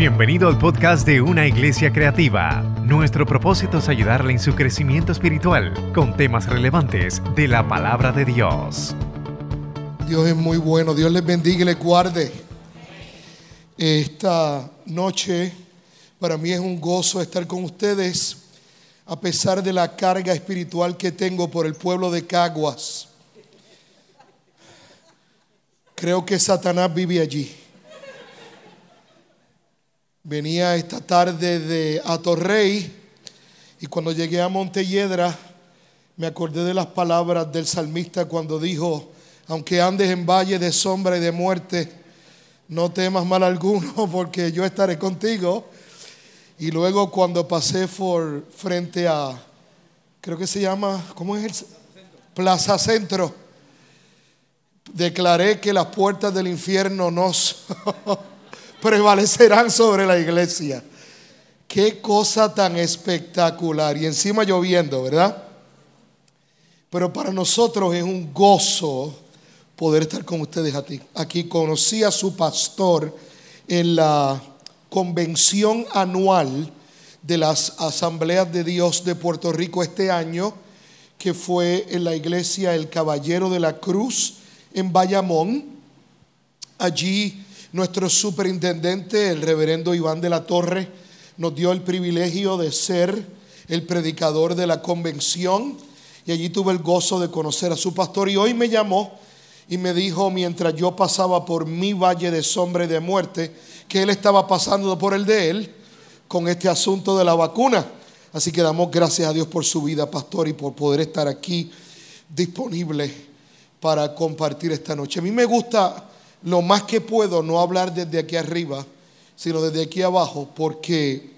Bienvenido al podcast de Una Iglesia Creativa. Nuestro propósito es ayudarle en su crecimiento espiritual con temas relevantes de la palabra de Dios. Dios es muy bueno, Dios les bendiga y les guarde. Esta noche para mí es un gozo estar con ustedes a pesar de la carga espiritual que tengo por el pueblo de Caguas. Creo que Satanás vive allí. Venía esta tarde de Atorrey y cuando llegué a Montelledra me acordé de las palabras del salmista cuando dijo, aunque andes en valle de sombra y de muerte, no temas mal alguno porque yo estaré contigo. Y luego cuando pasé por frente a, creo que se llama, ¿cómo es el? Plaza Centro, declaré que las puertas del infierno no prevalecerán sobre la iglesia. Qué cosa tan espectacular. Y encima lloviendo, ¿verdad? Pero para nosotros es un gozo poder estar con ustedes aquí. conocí a su pastor en la convención anual de las asambleas de Dios de Puerto Rico este año, que fue en la iglesia El Caballero de la Cruz en Bayamón. Allí nuestro superintendente, el reverendo Iván de la Torre, nos dio el privilegio de ser el predicador de la convención y allí tuve el gozo de conocer a su pastor y hoy me llamó y me dijo mientras yo pasaba por mi valle de sombra y de muerte que él estaba pasando por el de él con este asunto de la vacuna. Así que damos gracias a Dios por su vida, pastor, y por poder estar aquí disponible para compartir esta noche. A mí me gusta lo más que puedo no hablar desde aquí arriba, sino desde aquí abajo, porque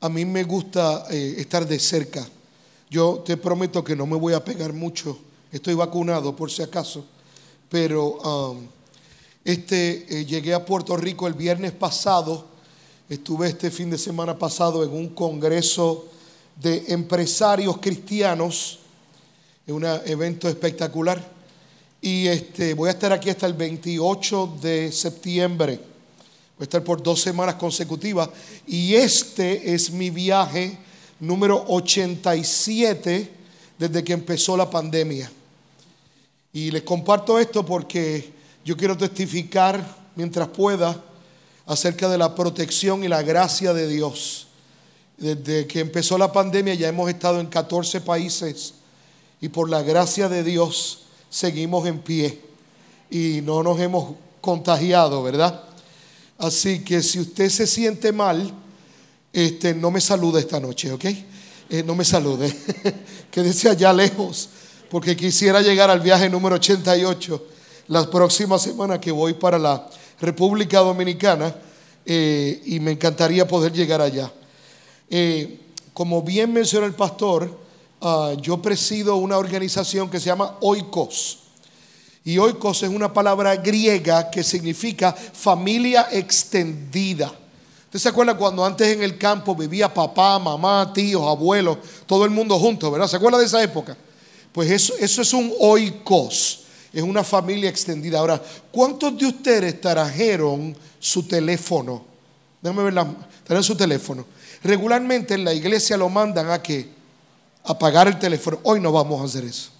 a mí me gusta eh, estar de cerca. Yo te prometo que no me voy a pegar mucho. Estoy vacunado por si acaso, pero um, este eh, llegué a Puerto Rico el viernes pasado. Estuve este fin de semana pasado en un congreso de empresarios cristianos, en un evento espectacular. Y este, voy a estar aquí hasta el 28 de septiembre. Voy a estar por dos semanas consecutivas. Y este es mi viaje número 87 desde que empezó la pandemia. Y les comparto esto porque yo quiero testificar mientras pueda acerca de la protección y la gracia de Dios. Desde que empezó la pandemia ya hemos estado en 14 países y por la gracia de Dios seguimos en pie y no nos hemos contagiado, ¿verdad? Así que si usted se siente mal, este, no me salude esta noche, ¿ok? Eh, no me salude, quédese allá lejos, porque quisiera llegar al viaje número 88 la próxima semana que voy para la República Dominicana eh, y me encantaría poder llegar allá. Eh, como bien mencionó el pastor, Ah, yo presido una organización que se llama Oikos. Y Oikos es una palabra griega que significa familia extendida. ¿Usted se acuerda cuando antes en el campo vivía papá, mamá, tíos, abuelos, todo el mundo junto, ¿verdad? ¿Se acuerda de esa época? Pues eso, eso es un oikos, es una familia extendida. Ahora, ¿cuántos de ustedes trajeron su teléfono? Déjame ver, trajeron su teléfono. Regularmente en la iglesia lo mandan a que apagar el teléfono. Hoy no vamos a hacer eso.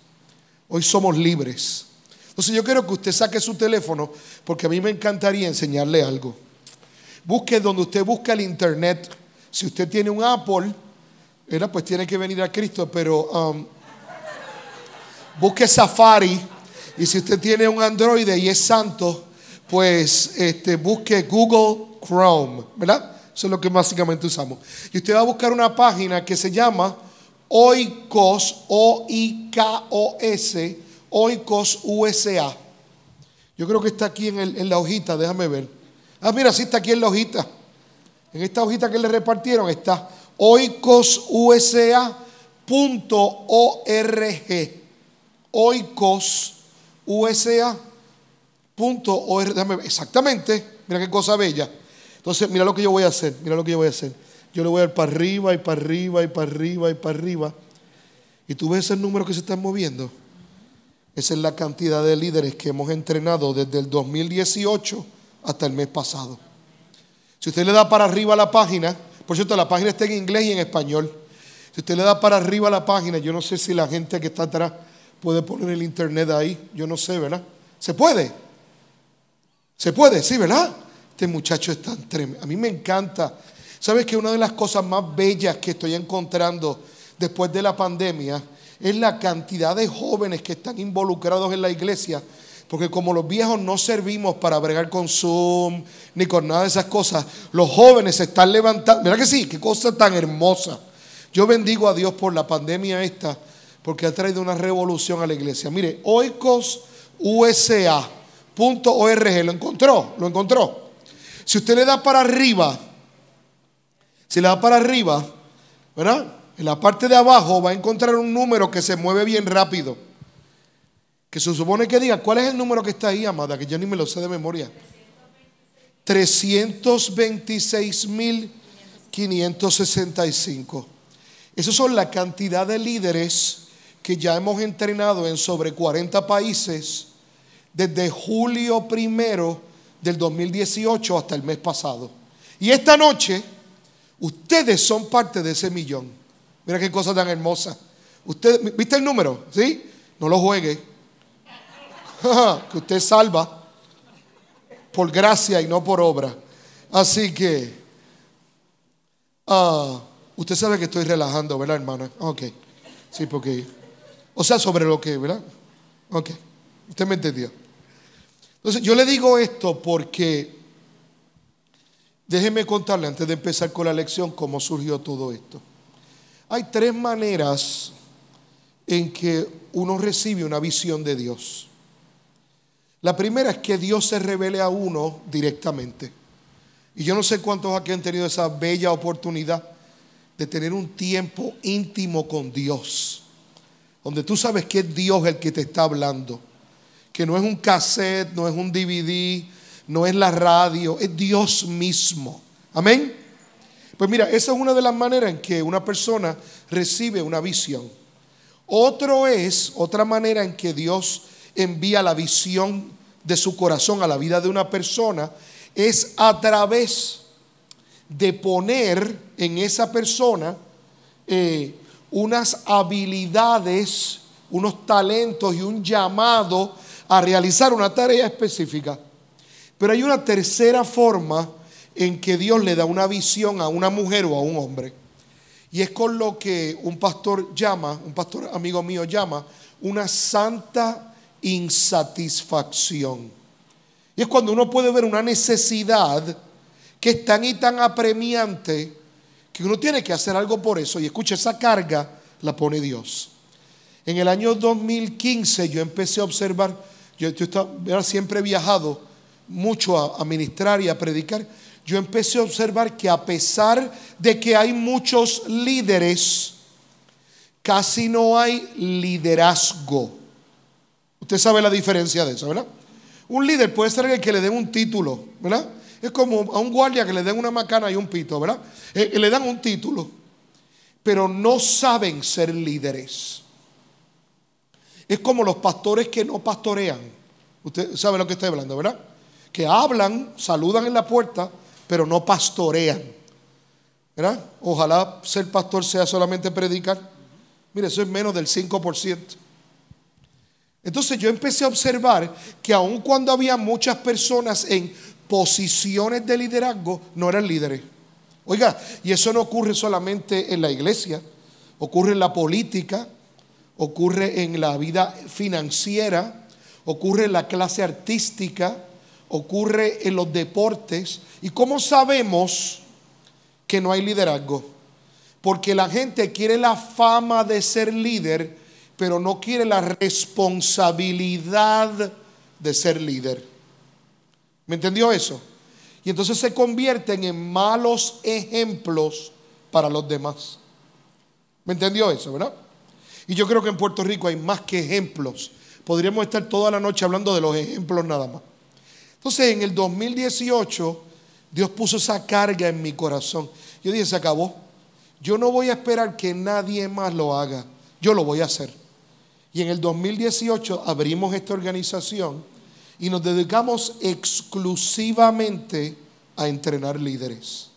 Hoy somos libres. Entonces yo quiero que usted saque su teléfono porque a mí me encantaría enseñarle algo. Busque donde usted busca el internet. Si usted tiene un Apple, pues tiene que venir a Cristo, pero um, busque Safari. Y si usted tiene un Android y es santo, pues este, busque Google Chrome, ¿verdad? Eso es lo que básicamente usamos. Y usted va a buscar una página que se llama Oikos, O-I-K-O-S, Oikos USA. Yo creo que está aquí en, la hojita, déjame ver. Ah, mira, sí está aquí en la hojita. En esta hojita que le repartieron está oikosusa.org. Oikosusa.org. Exactamente, mira qué cosa bella. Entonces, mira lo que yo voy a hacer, mira lo que yo voy a hacer. Yo le voy a ir para arriba y para arriba y para arriba y para arriba. Y tú ves el número que se están moviendo. Esa es la cantidad de líderes que hemos entrenado desde el 2018 hasta el mes pasado. Si usted le da para arriba la página, por cierto, la página está en inglés y en español. Si usted le da para arriba la página, yo no sé si la gente que está atrás puede poner el internet ahí, yo no sé, ¿verdad? ¿Se puede? ¿Se puede? Sí, ¿verdad? Este muchacho es tan tremendo. A mí me encanta. ¿Sabes que una de las cosas más bellas que estoy encontrando después de la pandemia es la cantidad de jóvenes que están involucrados en la iglesia? Porque como los viejos no servimos para bregar con Zoom ni con nada de esas cosas, los jóvenes se están levantando. ¿Verdad que sí? Qué cosa tan hermosa. Yo bendigo a Dios por la pandemia esta, porque ha traído una revolución a la iglesia. Mire, oicosusa.org, ¿lo encontró? ¿Lo encontró? Si usted le da para arriba, si le da para arriba, ¿verdad? En la parte de abajo va a encontrar un número que se mueve bien rápido. Que se supone que diga, ¿cuál es el número que está ahí, amada? Que yo ni me lo sé de memoria. 326.565. Esas son la cantidad de líderes que ya hemos entrenado en sobre 40 países desde julio primero del 2018 hasta el mes pasado. Y esta noche, ustedes son parte de ese millón. Mira qué cosa tan hermosa. Usted, ¿Viste el número? ¿Sí? No lo juegue. que usted salva por gracia y no por obra. Así que, ah, usted sabe que estoy relajando, ¿verdad, hermana? Ok. Sí, porque, o sea, sobre lo que, ¿verdad? Ok. Usted me entendió. Entonces, yo le digo esto porque, déjeme contarle antes de empezar con la lección cómo surgió todo esto. Hay tres maneras en que uno recibe una visión de Dios. La primera es que Dios se revele a uno directamente. Y yo no sé cuántos aquí han tenido esa bella oportunidad de tener un tiempo íntimo con Dios, donde tú sabes que es Dios el que te está hablando, que no es un cassette, no es un DVD, no es la radio, es Dios mismo. Amén. Pues mira, esa es una de las maneras en que una persona recibe una visión. Otro es, otra manera en que Dios envía la visión de su corazón a la vida de una persona es a través de poner en esa persona eh, unas habilidades, unos talentos y un llamado a realizar una tarea específica. Pero hay una tercera forma en que Dios le da una visión a una mujer o a un hombre. Y es con lo que un pastor llama, un pastor amigo mío llama, una santa insatisfacción. Y es cuando uno puede ver una necesidad que es tan y tan apremiante que uno tiene que hacer algo por eso. Y escucha, esa carga la pone Dios. En el año 2015 yo empecé a observar, yo, yo siempre he viajado mucho a, a ministrar y a predicar. Yo empecé a observar que a pesar de que hay muchos líderes, casi no hay liderazgo. Usted sabe la diferencia de eso, ¿verdad? Un líder puede ser el que le den un título, ¿verdad? Es como a un guardia que le den una macana y un pito, ¿verdad? Eh, le dan un título, pero no saben ser líderes. Es como los pastores que no pastorean. Usted sabe lo que estoy hablando, ¿verdad? Que hablan, saludan en la puerta, pero no pastorean. ¿Verdad? Ojalá ser pastor sea solamente predicar. Mire, eso es menos del 5%. Entonces yo empecé a observar que aun cuando había muchas personas en posiciones de liderazgo, no eran líderes. Oiga, y eso no ocurre solamente en la iglesia, ocurre en la política, ocurre en la vida financiera, ocurre en la clase artística, ocurre en los deportes. ¿Y cómo sabemos que no hay liderazgo? Porque la gente quiere la fama de ser líder, pero no quiere la responsabilidad de ser líder. ¿Me entendió eso? Y entonces se convierten en malos ejemplos para los demás. ¿Me entendió eso, verdad? Y yo creo que en Puerto Rico hay más que ejemplos. Podríamos estar toda la noche hablando de los ejemplos nada más. Entonces en el 2018 Dios puso esa carga en mi corazón. Yo dije, se acabó. Yo no voy a esperar que nadie más lo haga. Yo lo voy a hacer. Y en el 2018 abrimos esta organización y nos dedicamos exclusivamente a entrenar líderes.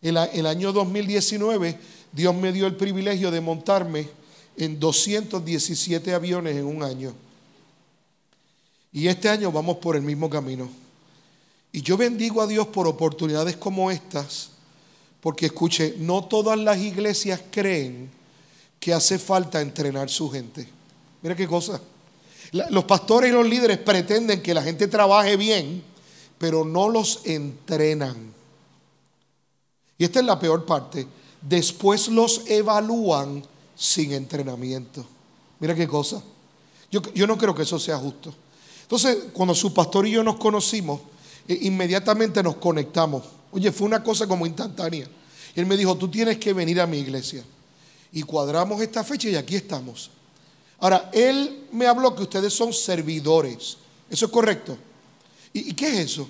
El, el año 2019 Dios me dio el privilegio de montarme en 217 aviones en un año. Y este año vamos por el mismo camino. Y yo bendigo a Dios por oportunidades como estas, porque escuche, no todas las iglesias creen que hace falta entrenar su gente. Mira qué cosa. Los pastores y los líderes pretenden que la gente trabaje bien, pero no los entrenan. Y esta es la peor parte. Después los evalúan sin entrenamiento. Mira qué cosa. Yo, yo no creo que eso sea justo. Entonces, cuando su pastor y yo nos conocimos, eh, inmediatamente nos conectamos. Oye, fue una cosa como instantánea. Él me dijo, tú tienes que venir a mi iglesia y cuadramos esta fecha y aquí estamos. Ahora, él me habló que ustedes son servidores. ¿Eso es correcto? ¿Y, qué es eso?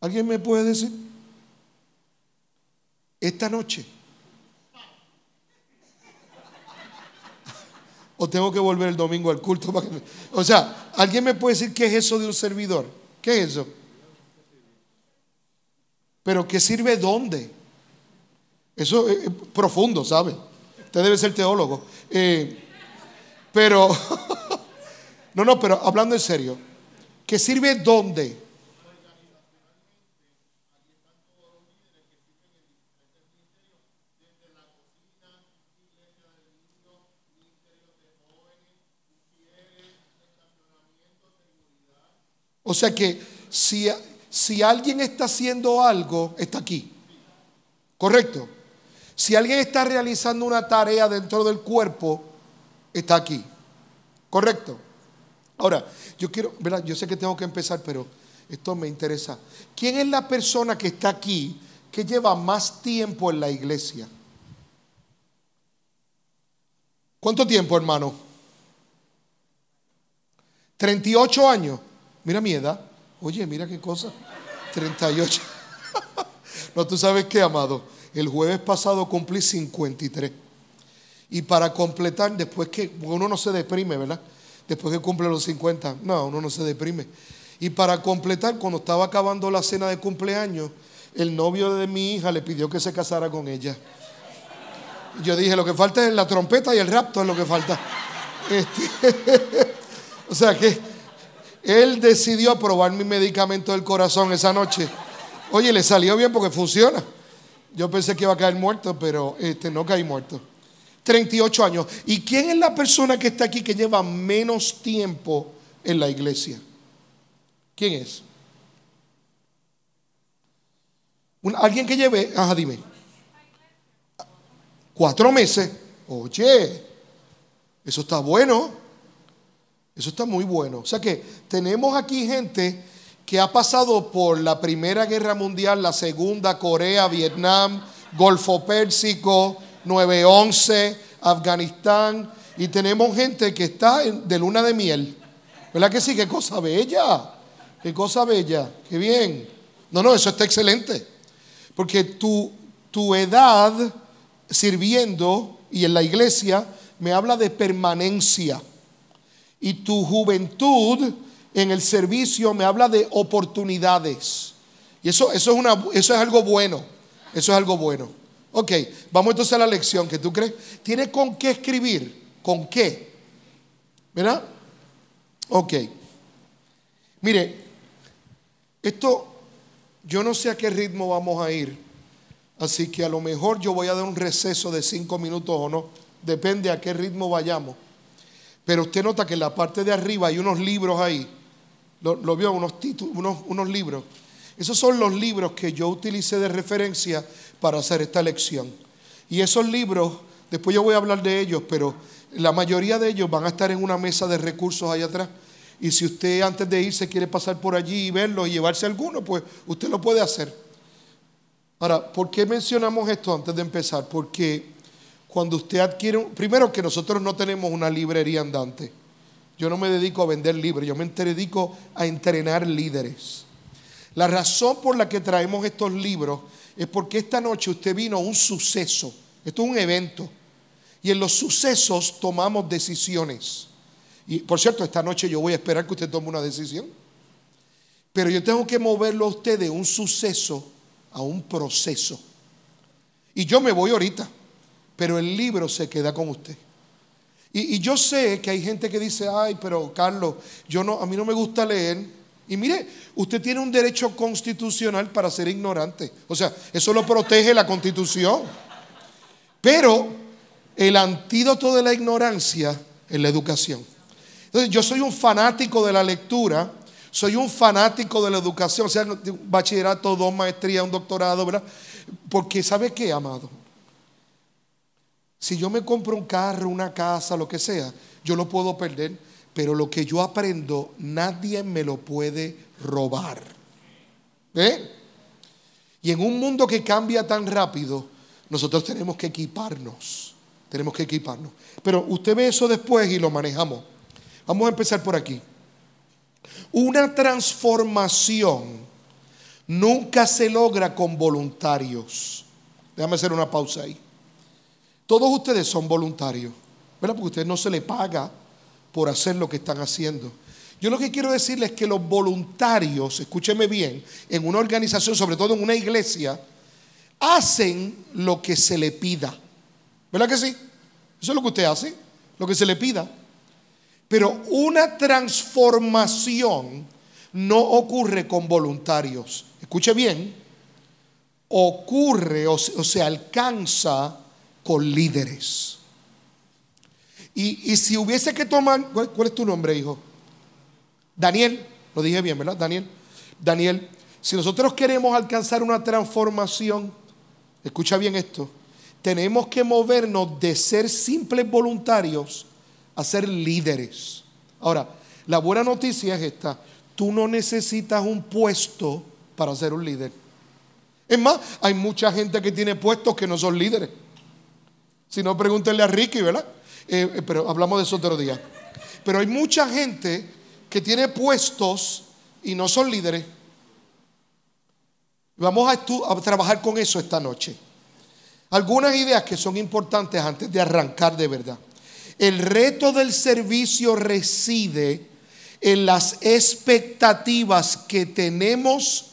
¿Alguien me puede decir? Esta noche. ¿O tengo que volver el domingo al culto? Para que O sea, ¿alguien me puede decir qué es eso de un servidor? ¿Qué es eso? Pero ¿qué sirve dónde? Eso es profundo, ¿sabe? Usted debe ser teólogo. Eh, pero, no, no, pero hablando en serio, ¿qué sirve dónde? O sea que si, si alguien está haciendo algo, está aquí. ¿Correcto? Si alguien está realizando una tarea dentro del cuerpo, está aquí. ¿Correcto? Ahora, yo quiero, ¿verdad? Yo sé que tengo que empezar, pero esto me interesa. ¿Quién es la persona que está aquí que lleva más tiempo en la iglesia? ¿Cuánto tiempo, hermano? 38 años. Mira mi edad. Oye, mira qué cosa. 38. no, tú sabes qué, amado el jueves pasado cumplí 53. Y para completar, después que uno no se deprime, ¿verdad? Después que cumple los 50, no, uno no se deprime. Y para completar, cuando estaba acabando la cena de cumpleaños, el novio de mi hija le pidió que se casara con ella. Yo dije, lo que falta es la trompeta y el rapto es lo que falta. Este, o sea que él decidió aprobar mi medicamento del corazón esa noche. Oye, le salió bien porque funciona. Yo pensé que iba a caer muerto, pero este, no caí muerto. 38 años. ¿Y quién es la persona que está aquí que lleva menos tiempo en la iglesia? ¿Quién es? alguien que lleve, ajá, dime. Cuatro meses. Oye, eso está bueno. Eso está muy bueno. O sea que tenemos aquí gente que ha pasado por la Primera Guerra Mundial, la Segunda, Corea, Vietnam, Golfo Pérsico, 9-11, Afganistán, y tenemos gente que está de luna de miel. ¿Verdad que sí? Qué cosa bella, qué cosa bella, qué bien. No, no, eso está excelente. Porque tu, tu edad sirviendo y en la iglesia me habla de permanencia. Y tu juventud en el servicio me habla de oportunidades. Y eso, eso, es, una, eso es algo bueno. Eso es algo bueno. Ok, vamos entonces a la lección. ¿Qué tú crees? ¿Tiene con qué escribir? ¿Con qué? ¿Verdad? Ok. Mire, esto yo no sé a qué ritmo vamos a ir. Así que a lo mejor yo voy a dar un receso de cinco minutos o no. Depende a qué ritmo vayamos. Pero usted nota que en la parte de arriba hay unos libros ahí lo, vio, unos, títulos, unos, unos libros. Esos son los libros que yo utilicé de referencia para hacer esta lección. Y esos libros, después yo voy a hablar de ellos, pero la mayoría de ellos van a estar en una mesa de recursos allá atrás. Y si usted antes de irse quiere pasar por allí y verlos y llevarse alguno, pues usted lo puede hacer. Ahora, ¿por qué mencionamos esto antes de empezar? Porque cuando usted adquiere, primero que nosotros no tenemos una librería andante. Yo no me dedico a vender libros, yo me dedico a entrenar líderes. La razón por la que traemos estos libros es porque esta noche usted vino a un suceso. Esto es un evento. Y en los sucesos tomamos decisiones. Y por cierto, esta noche yo voy a esperar que usted tome una decisión. Pero yo tengo que moverlo a usted de un suceso a un proceso. Y yo me voy ahorita, pero el libro se queda con usted. Y, yo sé que hay gente que dice, ay, pero Carlos, yo no, a mí no me gusta leer. Y mire, usted tiene un derecho constitucional para ser ignorante. O sea, eso lo protege la constitución. Pero el antídoto de la ignorancia es la educación. Entonces, yo soy un fanático de la lectura, soy un fanático de la educación, o sea, un bachillerato, dos maestrías, un doctorado, ¿verdad? Porque, ¿sabe qué, amado? Si yo me compro un carro, una casa, lo que sea, yo lo puedo perder, pero lo que yo aprendo nadie me lo puede robar. ¿Eh? Y en un mundo que cambia tan rápido, nosotros tenemos que equiparnos. Tenemos que equiparnos. Pero usted ve eso después y lo manejamos. Vamos a empezar por aquí. Una transformación nunca se logra con voluntarios. Déjame hacer una pausa ahí. Todos ustedes son voluntarios, ¿verdad? Porque a ustedes no se les paga por hacer lo que están haciendo. Yo lo que quiero decirles es que los voluntarios, escúcheme bien, en una organización, sobre todo en una iglesia, hacen lo que se le pida. ¿Verdad que sí? Eso es lo que usted hace, lo que se le pida. Pero una transformación no ocurre con voluntarios. Escuche bien, ocurre o se, alcanza con líderes. Y, si hubiese que tomar, ¿cuál, es tu nombre, hijo? Daniel, lo dije bien, ¿verdad? Daniel. Daniel, si nosotros queremos alcanzar una transformación, escucha bien esto, tenemos que movernos de ser simples voluntarios a ser líderes. Ahora, la buena noticia es esta, tú no necesitas un puesto para ser un líder. Es más, hay mucha gente que tiene puestos que no son líderes. Si no, pregúntenle a Ricky, ¿verdad? Eh, eh, pero hablamos de eso otro día. Pero hay mucha gente que tiene puestos y no son líderes. Vamos a, a trabajar con eso esta noche. Algunas ideas que son importantes antes de arrancar de verdad. El reto del servicio reside en las expectativas que tenemos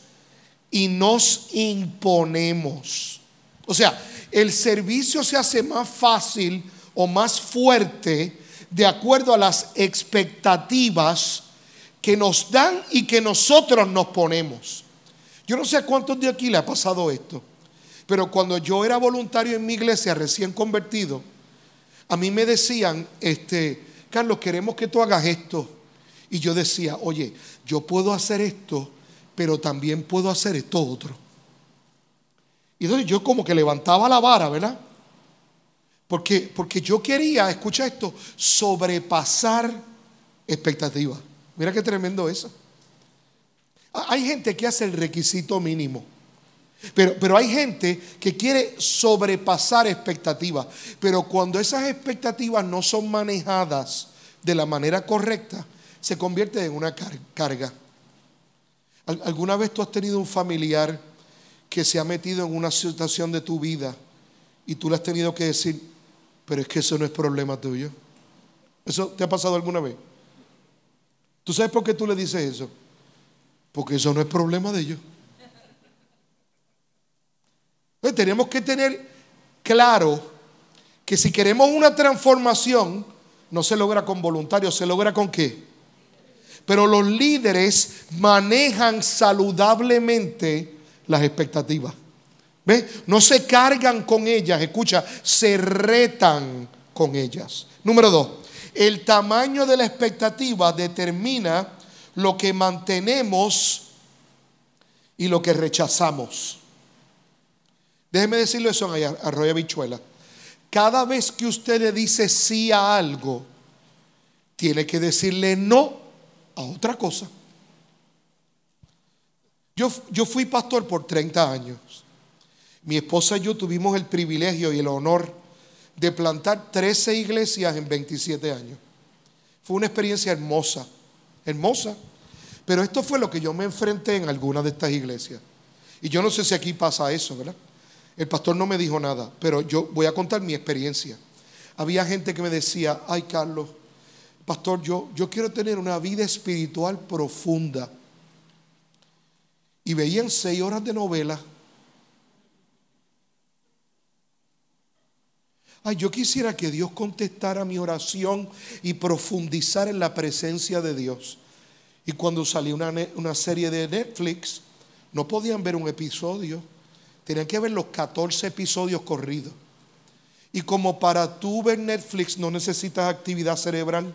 y nos imponemos. O sea, el servicio se hace más fácil o más fuerte de acuerdo a las expectativas que nos dan y que nosotros nos ponemos. Yo no sé a cuántos de aquí le ha pasado esto, pero cuando yo era voluntario en mi iglesia recién convertido, a mí me decían, este, Carlos, queremos que tú hagas esto. Y yo decía, oye, yo puedo hacer esto, pero también puedo hacer esto otro. Y entonces yo como que levantaba la vara, ¿verdad? Porque, porque yo quería, escucha esto, sobrepasar expectativas. Mira qué tremendo eso. Hay gente que hace el requisito mínimo. Pero, pero, hay gente que quiere sobrepasar expectativas. Pero cuando esas expectativas no son manejadas de la manera correcta, se convierte en una carga. ¿Alguna vez tú has tenido un familiar que se ha metido en una situación de tu vida y tú le has tenido que decir, pero es que eso no es problema tuyo. ¿Eso te ha pasado alguna vez? ¿Tú sabes por qué tú le dices eso? Porque eso no es problema de ellos. Entonces, tenemos que tener claro que si queremos una transformación, no se logra con voluntarios, se logra con qué? Pero los líderes manejan saludablemente las expectativas. ¿Ves? No se cargan con ellas, escucha, se retan con ellas. Número dos, el tamaño de la expectativa determina lo que mantenemos y lo que rechazamos. Déjeme decirlo eso a Arroyo Bichuela. Cada vez que usted le dice sí a algo, tiene que decirle no a otra cosa. Yo, yo fui pastor por 30 años. Mi esposa y yo tuvimos el privilegio y el honor de plantar 13 iglesias en 27 años. Fue una experiencia hermosa, hermosa. Pero esto fue lo que yo me enfrenté en algunas de estas iglesias. Y yo no sé si aquí pasa eso, ¿verdad? El pastor no me dijo nada, pero yo voy a contar mi experiencia. Había gente que me decía, ay Carlos, pastor, yo, yo quiero tener una vida espiritual profunda. Y veían seis horas de novela. Ay, yo quisiera que Dios contestara mi oración y profundizar en la presencia de Dios. Y cuando salió una, una, serie de Netflix, no podían ver un episodio. Tenían que ver los 14 episodios corridos. Y como para tú ver Netflix no necesitas actividad cerebral,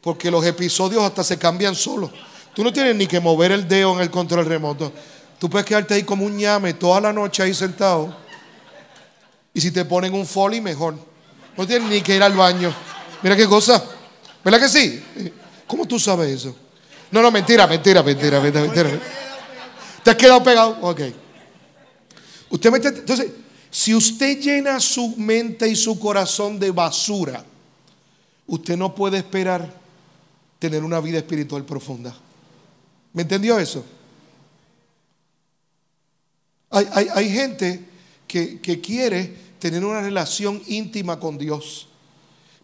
porque los episodios hasta se cambian solos. Tú no tienes ni que mover el dedo en el control remoto. Tú puedes quedarte ahí como un ñame toda la noche ahí sentado. Y si te ponen un folly, mejor. No tienes ni que ir al baño. Mira qué cosa. ¿Verdad que sí? ¿Cómo tú sabes eso? No, no, mentira, mentira, mentira, mentira. mentira. ¿Te has quedado pegado? Ok. Usted entonces, si usted llena su mente y su corazón de basura, usted no puede esperar tener una vida espiritual profunda. ¿Me entendió eso? Hay, gente que, que quiere tener una relación íntima con Dios,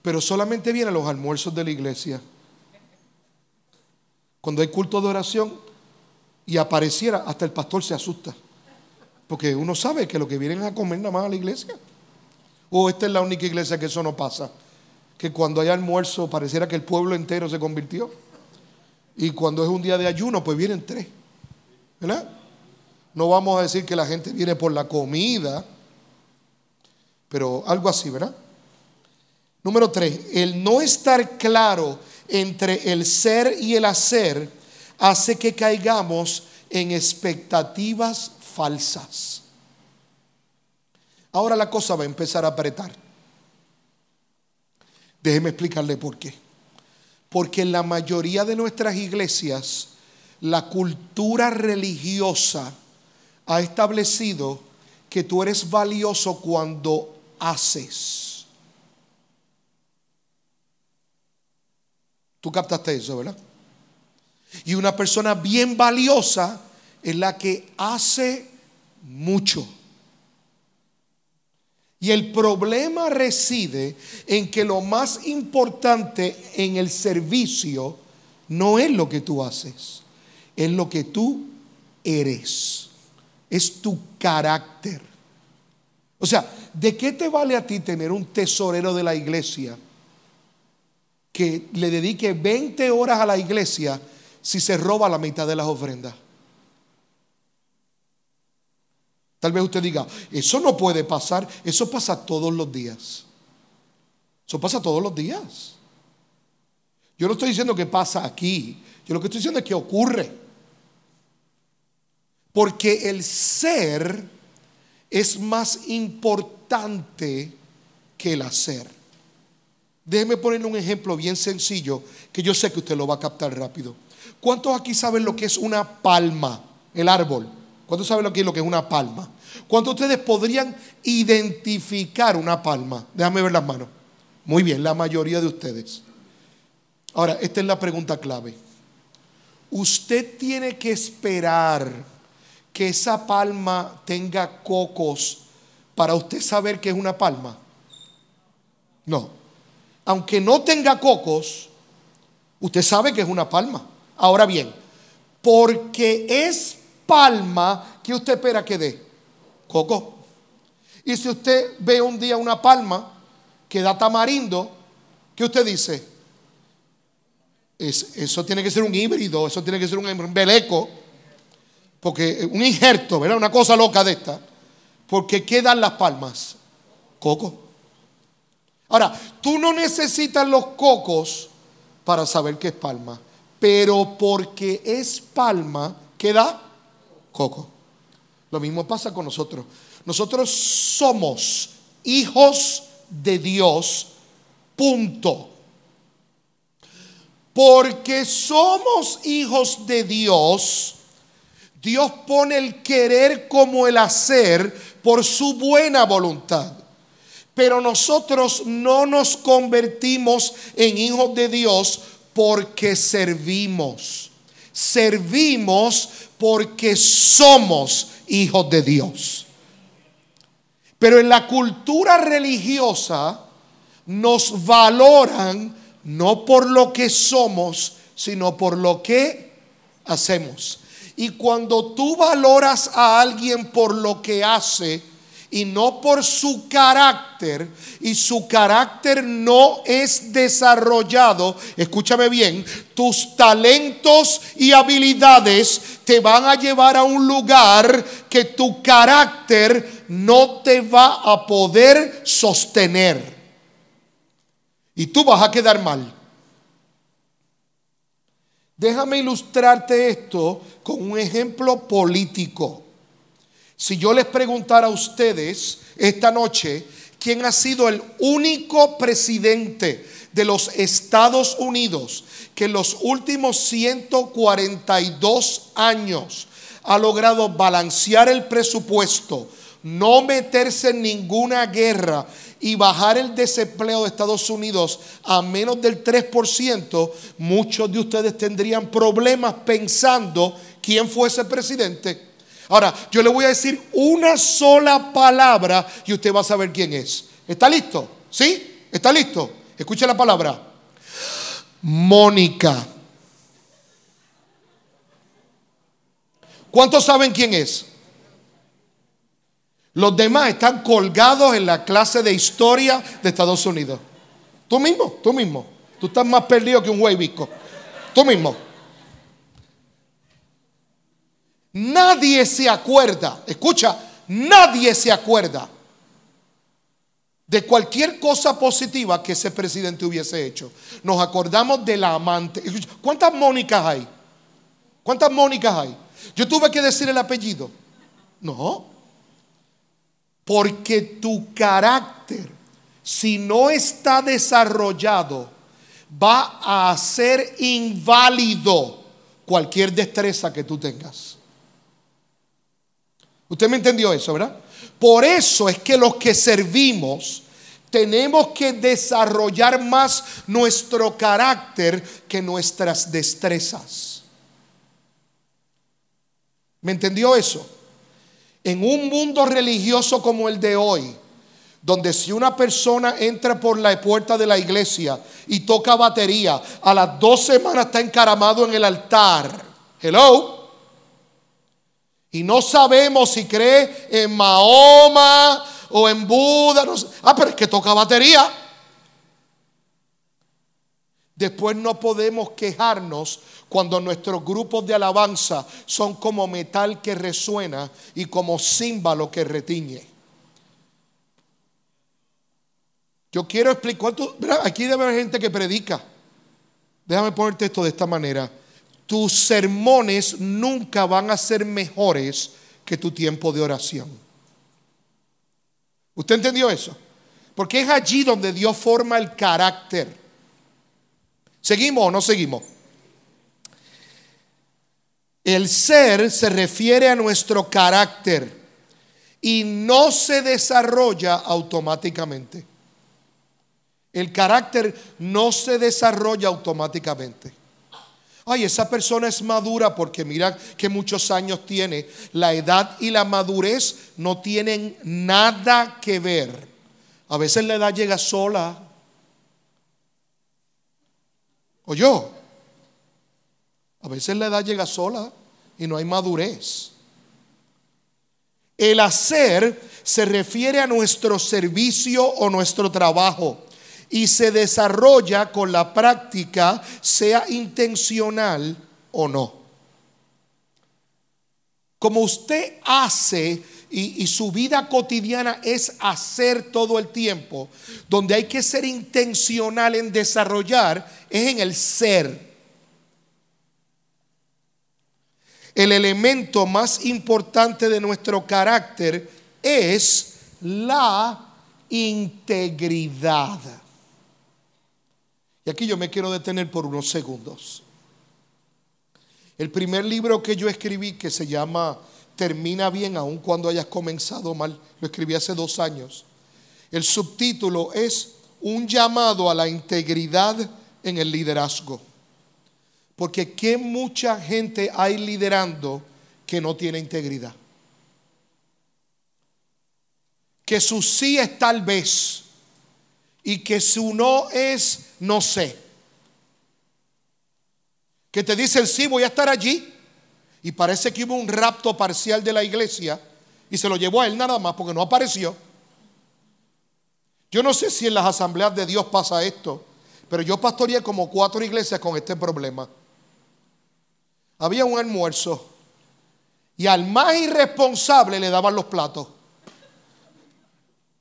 pero solamente viene a los almuerzos de la iglesia. Cuando hay culto de oración y apareciera, hasta el pastor se asusta. Porque uno sabe que lo que vienen a comer nada más a la iglesia. O esta es la única iglesia que eso no pasa. Que cuando hay almuerzo pareciera que el pueblo entero se convirtió. Y cuando es un día de ayuno, pues vienen tres. ¿Verdad? No vamos a decir que la gente viene por la comida, pero algo así, ¿verdad? Número tres, el no estar claro entre el ser y el hacer hace que caigamos en expectativas falsas. Ahora la cosa va a empezar a apretar. Déjeme explicarle por qué. Porque en la mayoría de nuestras iglesias, la cultura religiosa ha establecido que tú eres valioso cuando haces. Tú captaste eso, ¿verdad? Y una persona bien valiosa es la que hace mucho. Y el problema reside en que lo más importante en el servicio no es lo que tú haces, es lo que tú eres, es tu carácter. O sea, ¿de qué te vale a ti tener un tesorero de la iglesia que le dedique 20 horas a la iglesia si se roba la mitad de las ofrendas? Tal vez usted diga, eso no puede pasar, eso pasa todos los días. Eso pasa todos los días. Yo no estoy diciendo que pasa aquí, yo lo que estoy diciendo es que ocurre. Porque el ser es más importante que el hacer. Déjeme poner un ejemplo bien sencillo que yo sé que usted lo va a captar rápido. ¿Cuántos aquí saben lo que es una palma, el árbol? ¿Cuántos saben lo que es lo que es una palma? ¿Cuántos de ustedes podrían identificar una palma? Déjame ver las manos. Muy bien, la mayoría de ustedes. Ahora, esta es la pregunta clave. Usted tiene que esperar que esa palma tenga cocos para usted saber que es una palma. No. Aunque no tenga cocos, usted sabe que es una palma. Ahora bien, porque es palma que usted espera que dé? Coco. Y si usted ve un día una palma que da tamarindo, ¿qué usted dice? eso tiene que ser un híbrido, eso tiene que ser un embeleco, porque un injerto, ¿verdad? Una cosa loca de esta. Porque ¿qué dan las palmas? Coco. Ahora, tú no necesitas los cocos para saber qué es palma, pero porque es palma, ¿qué da? Coco. Lo mismo pasa con nosotros. Nosotros somos hijos de Dios, punto. Porque somos hijos de Dios, Dios pone el querer como el hacer por su buena voluntad. Pero nosotros no nos convertimos en hijos de Dios porque servimos. Servimos porque somos hijos de Dios. Pero en la cultura religiosa nos valoran no por lo que somos, sino por lo que hacemos. Y cuando tú valoras a alguien por lo que hace y no por su carácter, y su carácter no es desarrollado, escúchame bien, tus talentos y habilidades te van a llevar a un lugar que tu carácter no te va a poder sostener. Y tú vas a quedar mal. Déjame ilustrarte esto con un ejemplo político. Si yo les preguntara a ustedes esta noche, ¿quién ha sido el único presidente de los Estados Unidos que en los últimos 142 años ha logrado balancear el presupuesto, no meterse en ninguna guerra y bajar el desempleo de Estados Unidos a menos del 3%, muchos de ustedes tendrían problemas pensando quién fue ese presidente. Ahora, yo le voy a decir una sola palabra y usted va a saber quién es. ¿Está listo? ¿Sí? ¿Está listo? Escuche la palabra. Mónica. ¿Cuántos saben quién es? Los demás están colgados en la clase de historia de Estados Unidos. Tú mismo, tú mismo. Tú estás más perdido que un huevisco. Tú mismo. Nadie se acuerda, escucha, nadie se acuerda de cualquier cosa positiva que ese presidente hubiese hecho. Nos acordamos de la amante. ¿Cuántas Mónicas hay? ¿Cuántas Mónicas hay? Yo tuve que decir el apellido. No. Porque tu carácter, si no está desarrollado, va a hacer inválido cualquier destreza que tú tengas. Usted me entendió eso, ¿verdad? Por eso es que los que servimos tenemos que desarrollar más nuestro carácter que nuestras destrezas. ¿Me entendió eso? En un mundo religioso como el de hoy, donde si una persona entra por la puerta de la iglesia y toca batería, a las dos semanas está encaramado en el altar. Hello. Y no sabemos si cree en Mahoma o en Buda. Ah, pero es que toca batería. Después no podemos quejarnos cuando nuestros grupos de alabanza son como metal que resuena y como címbalo que retiñe. Yo quiero explicar, aquí debe haber gente que predica. Déjame ponerte esto de esta manera. Tus sermones nunca van a ser mejores que tu tiempo de oración. ¿Usted entendió eso? Porque es allí donde Dios forma el carácter. ¿Seguimos o no seguimos? El ser se refiere a nuestro carácter y no se desarrolla automáticamente. El carácter no se desarrolla automáticamente. Ay, esa persona es madura porque mira que muchos años tiene. La edad y la madurez no tienen nada que ver. A veces la edad llega sola. O yo. A veces la edad llega sola y no hay madurez. El hacer se refiere a nuestro servicio o nuestro trabajo y se desarrolla con la práctica, sea intencional o no. Como usted hace y, su vida cotidiana es hacer todo el tiempo, donde hay que ser intencional en desarrollar, es en el ser. el elemento más importante de nuestro carácter es la integridad. Y aquí yo me quiero detener por unos segundos. El primer libro que yo escribí, que se llama Termina bien aun cuando hayas comenzado mal, lo escribí hace dos años. El subtítulo es Un llamado a la integridad en el liderazgo. Porque qué mucha gente hay liderando que no tiene integridad. Que su sí es tal vez y que su no es no sé. Que te dicen sí, voy a estar allí. Y parece que hubo un rapto parcial de la iglesia y se lo llevó a él nada más porque no apareció. Yo no sé si en las asambleas de Dios pasa esto, pero yo pastoreé como cuatro iglesias con este problema. Había un almuerzo y al más irresponsable le daban los platos.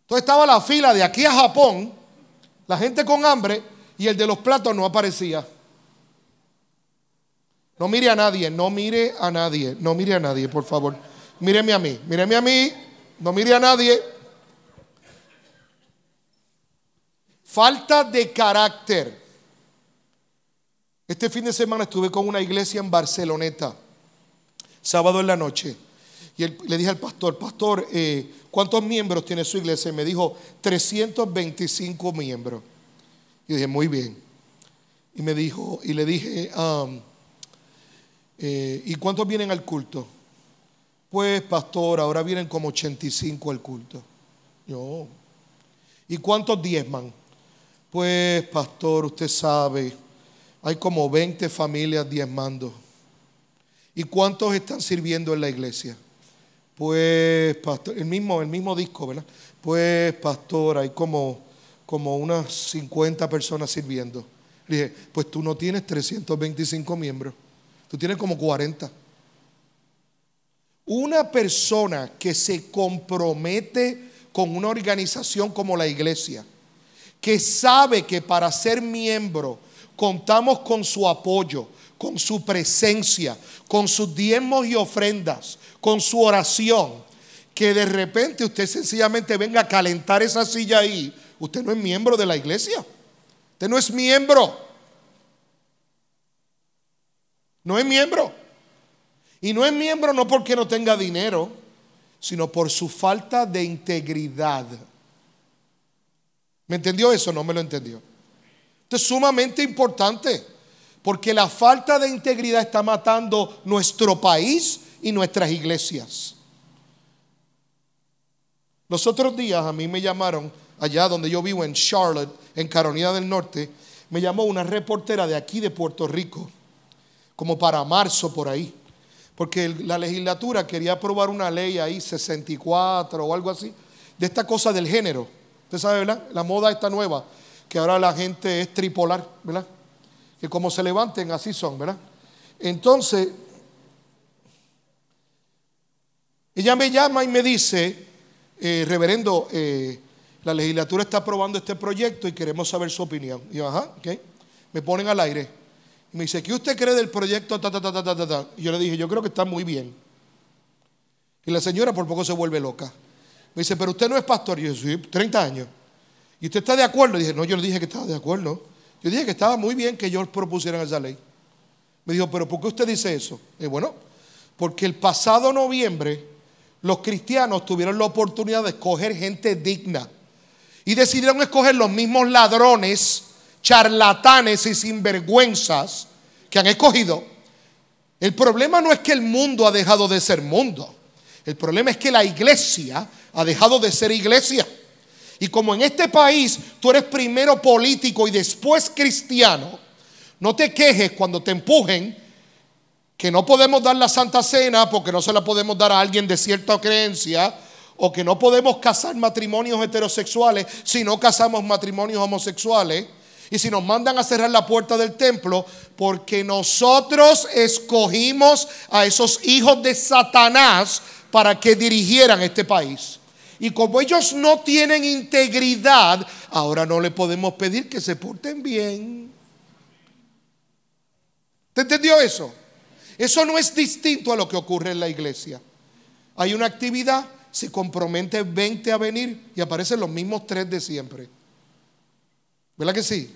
Entonces estaba la fila de aquí a Japón, la gente con hambre y el de los platos no aparecía. No mire a nadie, no mire a nadie, no mire a nadie, por favor. Míreme a mí, míreme a mí, no mire a nadie. Falta de carácter. Este fin de semana estuve con una iglesia en Barceloneta, sábado en la noche. Y le dije al pastor, pastor, eh, ¿cuántos miembros tiene su iglesia? Y me dijo, 325 miembros. Y dije, muy bien. Y me dijo, y le dije, eh, ¿y cuántos vienen al culto? Pues, pastor, ahora vienen como 85 al culto. Yo. ¿Y cuántos diezman? Pues, pastor, usted sabe, hay como 20 familias diezmando. ¿Y cuántos están sirviendo en la iglesia? Pues, pastor, el mismo, el mismo disco, ¿verdad? Pues, pastor, hay como, como unas 50 personas sirviendo. Le dije, pues tú no tienes 325 miembros. Tú tienes como 40. Una persona que se compromete con una organización como la iglesia, que sabe que para ser miembro contamos con su apoyo, con su presencia, con sus diezmos y ofrendas, con su oración, que de repente usted sencillamente venga a calentar esa silla ahí, usted no es miembro de la iglesia. Usted no es miembro. No es miembro. Y no es miembro no porque no tenga dinero, sino por su falta de integridad. ¿Me entendió eso? No me lo entendió. Esto es sumamente importante, porque la falta de integridad está matando nuestro país y nuestras iglesias. Los otros días a mí me llamaron, allá donde yo vivo, en Charlotte, en Carolina del Norte, me llamó una reportera de aquí de Puerto Rico como para marzo por ahí. Porque la legislatura quería aprobar una ley ahí, 64 o algo así, de esta cosa del género. Usted sabe, ¿verdad? La moda está nueva, que ahora la gente es tripolar, ¿verdad? Que como se levanten, así son, ¿verdad? Entonces, ella me llama y me dice, eh, reverendo, eh, la legislatura está aprobando este proyecto y queremos saber su opinión. Y yo, ajá, ok. Me ponen al aire. Y me dice, ¿qué usted cree del proyecto? y yo le dije, yo creo que está muy bien. Y la señora por poco se vuelve loca. Me dice, pero usted no es pastor. Y yo, sí, 30 años. ¿Y usted está de acuerdo? Y dije, no, yo le dije que estaba de acuerdo. Yo dije que estaba muy bien que ellos propusieran esa ley. Me dijo, pero ¿por qué usted dice eso? Y bueno, porque el pasado noviembre los cristianos tuvieron la oportunidad de escoger gente digna. Y decidieron escoger los mismos ladrones charlatanes y sinvergüenzas que han escogido, el problema no es que el mundo ha dejado de ser mundo. El problema es que la iglesia ha dejado de ser iglesia. Y como en este país tú eres primero político y después cristiano, no te quejes cuando te empujen que no podemos dar la Santa Cena porque no se la podemos dar a alguien de cierta creencia o que no podemos casar matrimonios heterosexuales si no casamos matrimonios homosexuales y si nos mandan a cerrar la puerta del templo, porque nosotros escogimos a esos hijos de Satanás para que dirigieran este país. Y como ellos no tienen integridad, ahora no le podemos pedir que se porten bien. ¿Te entendió eso? Eso no es distinto a lo que ocurre en la iglesia. Hay una actividad, se compromete 20 a venir y aparecen los mismos tres de siempre. ¿Verdad que sí?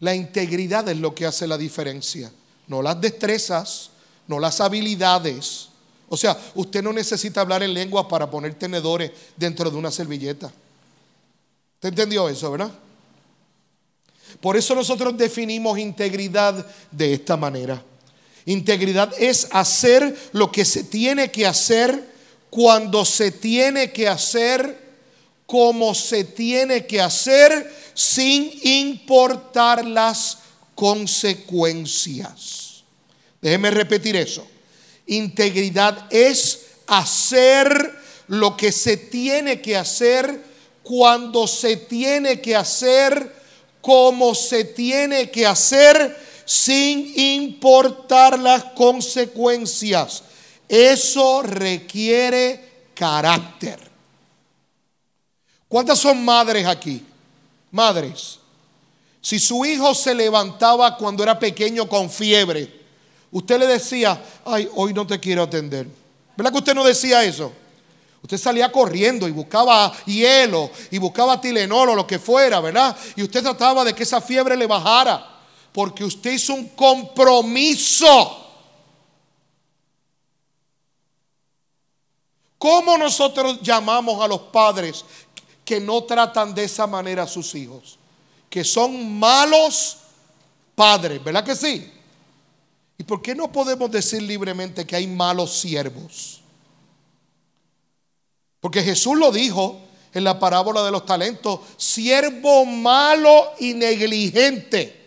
La integridad es lo que hace la diferencia, no las destrezas, no las habilidades. O sea, usted no necesita hablar en lengua para poner tenedores dentro de una servilleta. ¿Te entendió eso, verdad? Por eso nosotros definimos integridad de esta manera. Integridad es hacer lo que se tiene que hacer cuando se tiene que hacer, como se tiene que hacer sin importar las consecuencias. Déjeme repetir eso. Integridad es hacer lo que se tiene que hacer cuando se tiene que hacer, como se tiene que hacer, sin importar las consecuencias. Eso requiere carácter. ¿Cuántas son madres aquí? Madres. Si su hijo se levantaba cuando era pequeño con fiebre, usted le decía, ay, hoy no te quiero atender. ¿Verdad que usted no decía eso? Usted salía corriendo y buscaba hielo y buscaba Tilenol o lo que fuera, ¿verdad? Y usted trataba de que esa fiebre le bajara, porque usted hizo un compromiso. ¿Cómo nosotros llamamos a los padres que no tratan de esa manera a sus hijos? Que son malos padres, ¿verdad que sí? ¿Y por qué no podemos decir libremente que hay malos siervos? Porque Jesús lo dijo en la parábola de los talentos, siervo malo y negligente.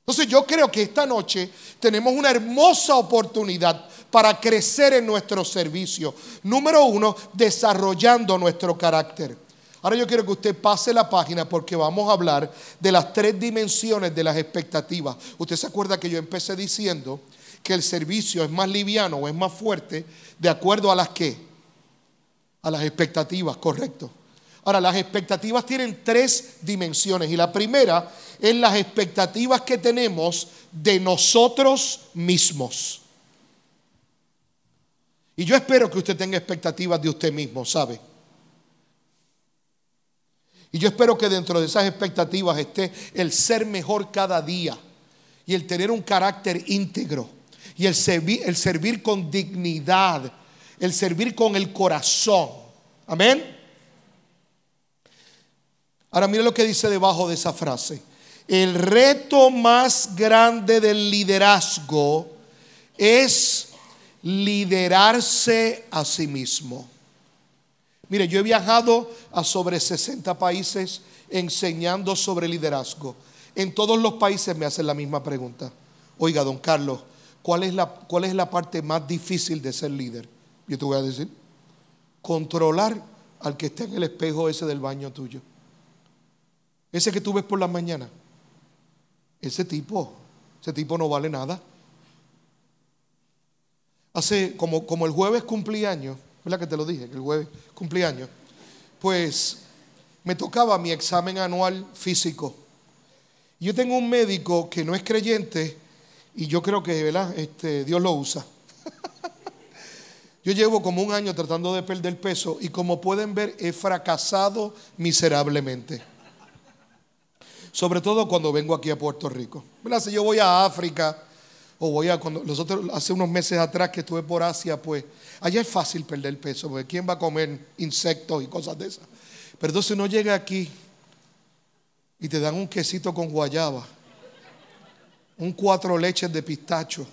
Entonces yo creo que esta noche tenemos una hermosa oportunidad para crecer en nuestro servicio. Número uno, desarrollando nuestro carácter. Ahora yo quiero que usted pase la página porque vamos a hablar de las tres dimensiones de las expectativas. Usted se acuerda que yo empecé diciendo que el servicio es más liviano o es más fuerte de acuerdo a las que? A las expectativas, correcto. Ahora, las expectativas tienen tres dimensiones y la primera es las expectativas que tenemos de nosotros mismos. Y yo espero que usted tenga expectativas de usted mismo, ¿sabe? Y yo espero que dentro de esas expectativas esté el ser mejor cada día y el tener un carácter íntegro y el servir, con dignidad, el servir con el corazón. Amén. Ahora mire lo que dice debajo de esa frase. El reto más grande del liderazgo es liderarse a sí mismo. Mire, yo he viajado a sobre 60 países enseñando sobre liderazgo. En todos los países me hacen la misma pregunta. Oiga, don Carlos, ¿cuál es la, cuál es la parte más difícil de ser líder? Yo te voy a decir, controlar al que está en el espejo ese del baño tuyo. Ese que tú ves por la mañana. Ese tipo, ese tipo no vale nada. Hace como, como el jueves cumplí años, ¿verdad que te lo dije? Que el jueves cumplí años. Pues me tocaba mi examen anual físico. Yo tengo un médico que no es creyente y yo creo que, ¿verdad? Este, Dios lo usa. yo llevo como un año tratando de perder peso y como pueden ver he fracasado miserablemente. Sobre todo cuando vengo aquí a Puerto Rico. ¿Verdad? Si yo voy a África o voy a cuando nosotros hace unos meses atrás que estuve por Asia, pues allá es fácil perder peso, porque quién va a comer insectos y cosas de esas. Pero entonces uno llega aquí y te dan un quesito con guayaba, un cuatro leches de pistacho.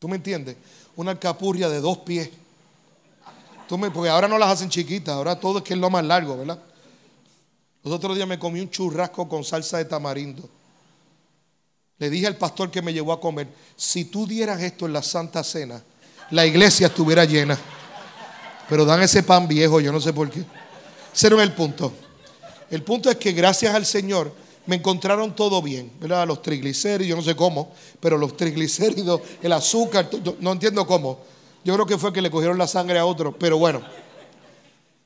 ¿Tú me entiendes? Una alcapurria de dos pies. ¿Tú me, porque ahora no las hacen chiquitas, ahora todo es que es lo más largo, ¿verdad? Los otros días me comí un churrasco con salsa de tamarindo. Le dije al pastor que me llevó a comer, si tú dieras esto en la Santa Cena, la iglesia estuviera llena. Pero dan ese pan viejo, yo no sé por qué. Ese no es el punto. El punto es que gracias al Señor me encontraron todo bien, ¿verdad? Los triglicéridos, yo no sé cómo, pero los triglicéridos, el azúcar, no entiendo cómo. Yo creo que fue que le cogieron la sangre a otro, pero bueno.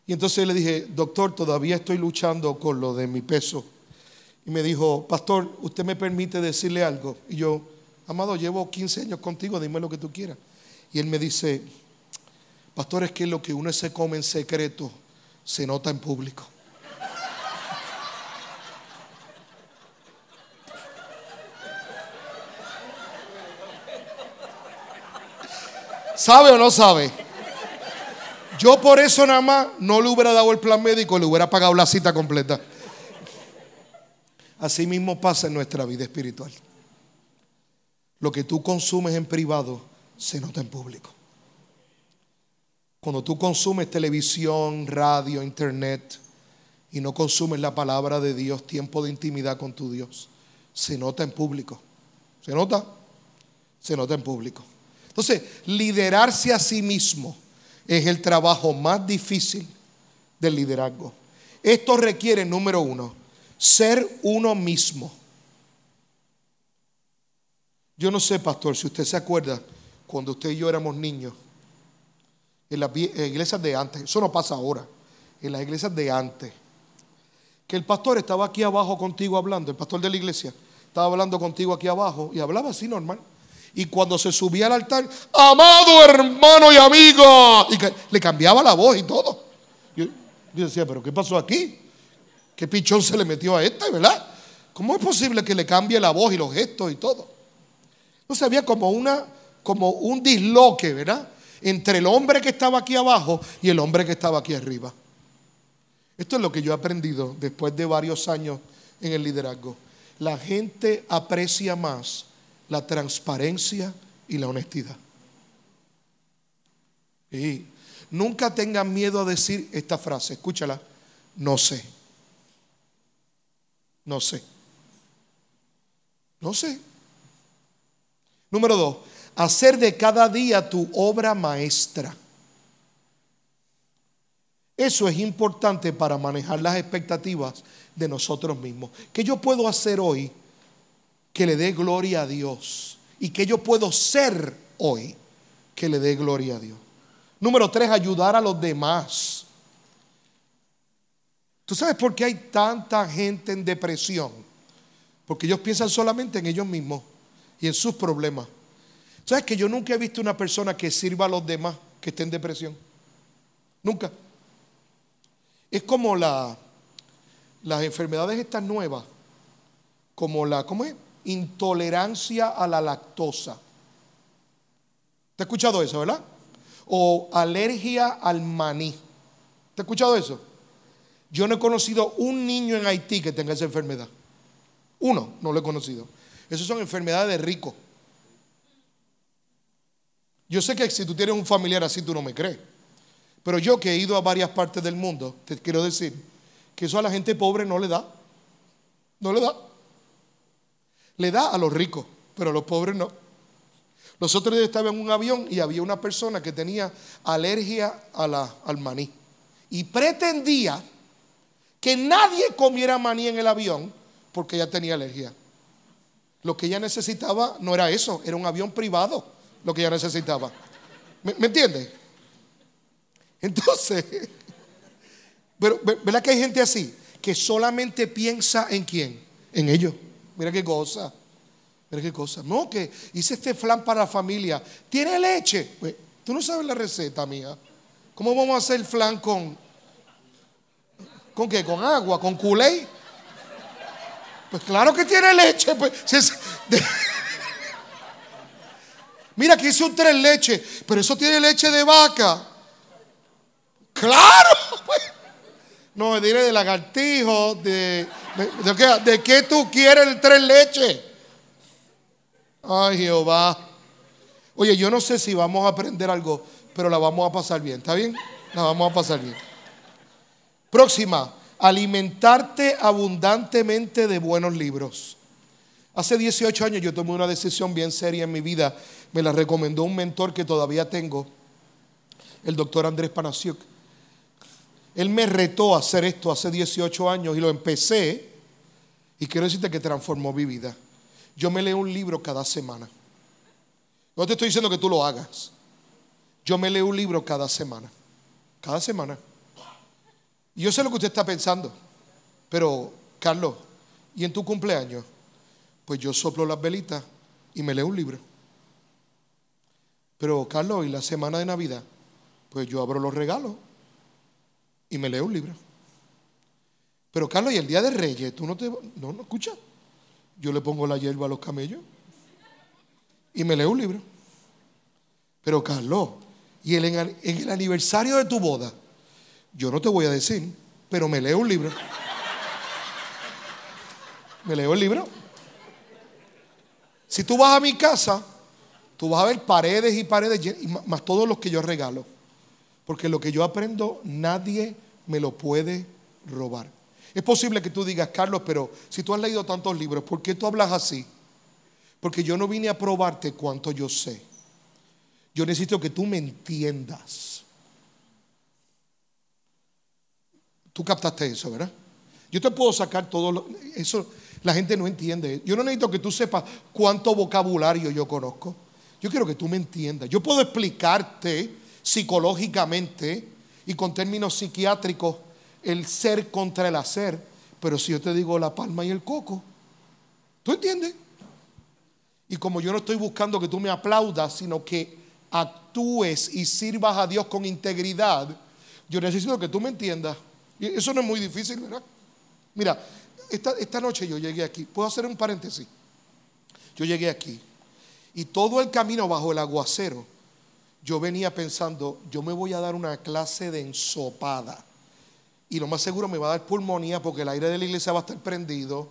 Y entonces le dije, doctor, todavía estoy luchando con lo de mi peso. Y me dijo, pastor, ¿usted me permite decirle algo? Y yo, amado, llevo 15 años contigo, dime lo que tú quieras. Y él me dice, pastor, es que lo que uno se come en secreto se nota en público. ¿Sabe o no sabe? Yo por eso nada más no le hubiera dado el plan médico, le hubiera pagado la cita completa. Así mismo pasa en nuestra vida espiritual. Lo que tú consumes en privado se nota en público. Cuando tú consumes televisión, radio, internet y no consumes la palabra de Dios, tiempo de intimidad con tu Dios, se nota en público. ¿Se nota? se nota en público. Entonces, liderarse a sí mismo es el trabajo más difícil del liderazgo. Esto requiere, número uno, ser uno mismo. Yo no sé, pastor, si usted se acuerda, cuando usted y yo éramos niños, en las iglesias de antes, eso no pasa ahora, en las iglesias de antes, que el pastor estaba aquí abajo contigo hablando, el pastor de la iglesia estaba hablando contigo aquí abajo y hablaba así normal. Y cuando se subía al altar, amado hermano y amigo, y le cambiaba la voz y todo. Yo, decía, pero ¿qué pasó aquí? ¿Qué pichón se le metió a este, verdad? ¿Cómo es posible que le cambie la voz y los gestos y todo? Entonces había como, una, como un disloque, ¿verdad? Entre el hombre que estaba aquí abajo y el hombre que estaba aquí arriba. Esto es lo que yo he aprendido después de varios años en el liderazgo. La gente aprecia más la transparencia y la honestidad. Y nunca tengan miedo a decir esta frase, escúchala, no sé. No sé. No sé. Número dos, hacer de cada día tu obra maestra. Eso es importante para manejar las expectativas de nosotros mismos. ¿Qué yo puedo hacer hoy que le dé gloria a Dios? ¿Y qué yo puedo ser hoy que le dé gloria a Dios? Número tres, ayudar a los demás. ¿Tú sabes por qué hay tanta gente en depresión? Porque ellos piensan solamente en ellos mismos y en sus problemas. ¿Sabes que yo nunca he visto una persona que sirva a los demás que esté en depresión? Nunca. Es como la, las enfermedades estas nuevas, como la, ¿cómo es? Intolerancia a la lactosa. ¿Te has escuchado eso, verdad? O alergia al maní. ¿Te has escuchado eso? Yo no he conocido un niño en Haití que tenga esa enfermedad. Uno, no lo he conocido. Esas son enfermedades de rico. Yo sé que si tú tienes un familiar así, tú no me crees. Pero yo que he ido a varias partes del mundo, te quiero decir que eso a la gente pobre no le da. No le da. Le da a los ricos, pero a los pobres no. Los otros días estaba en un avión y había una persona que tenía alergia al maní. Y pretendía que nadie comiera maní en el avión porque ella tenía alergia. Lo que ella necesitaba no era eso, era un avión privado lo que ella necesitaba. ¿Me, ¿me entiendes? Entonces, pero, ¿verdad que hay gente así? Que solamente piensa en quién? En ellos. Mira qué cosa. Mira qué cosa. No, que hice este flan para la familia. ¿Tiene leche? Pues, tú no sabes la receta mía. ¿Cómo vamos a hacer flan con... ¿Con qué? ¿Con agua? ¿Con culé? Pues claro que tiene leche. Pues, Mira que hice un tres leche, pero eso tiene leche de vaca. Claro. Pues. No, diré de lagartijo, de, de, de, qué tú quieres el tres leche. Ay, Jehová. Oye, yo no sé si vamos a aprender algo, pero la vamos a pasar bien. ¿Está bien? La vamos a pasar bien. Próxima, alimentarte abundantemente de buenos libros. Hace 18 años yo tomé una decisión bien seria en mi vida. Me la recomendó un mentor que todavía tengo, el doctor Andrés Panasiuk. Él me retó a hacer esto hace 18 años y lo empecé y quiero decirte que transformó mi vida. Yo me leo un libro cada semana. No te estoy diciendo que tú lo hagas. Yo me leo un libro cada semana. Cada semana. Yo sé lo que usted está pensando. Pero, Carlos, ¿y en tu cumpleaños? Pues yo soplo las velitas y me leo un libro. Pero, Carlos, ¿y la semana de Navidad? Pues yo abro los regalos y me leo un libro. Pero Carlos, ¿y el día de Reyes? ¿Tú no te.? No, no, escucha. Yo le pongo la hierba a los camellos y me leo un libro. Pero Carlos, ¿y el, en el aniversario de tu boda? Yo no te voy a decir, pero me leo un libro. Me leo el libro. Si tú vas a mi casa, tú vas a ver paredes y paredes, más todos los que yo regalo. Porque lo que yo aprendo nadie me lo puede robar. Es posible que tú digas, Carlos, pero si tú has leído tantos libros, ¿por qué tú hablas así? Porque yo no vine a probarte cuánto yo sé. Yo necesito que tú me entiendas. Tú captaste eso, ¿verdad? Yo te puedo sacar todo lo, eso. La gente no entiende. Yo no necesito que tú sepas cuánto vocabulario yo conozco. Yo quiero que tú me entiendas. Yo puedo explicarte psicológicamente y con términos psiquiátricos el ser contra el hacer, pero si yo te digo la palma y el coco, ¿tú entiendes? Y como yo no estoy buscando que tú me aplaudas, sino que actúes y sirvas a Dios con integridad, yo necesito que tú me entiendas. Eso no es muy difícil, ¿verdad? Mira, esta, esta noche yo llegué aquí. ¿Puedo hacer un paréntesis? Yo llegué aquí. Y todo el camino bajo el aguacero, yo venía pensando, yo me voy a dar una clase de ensopada. Y lo más seguro me va a dar pulmonía porque el aire de la iglesia va a estar prendido.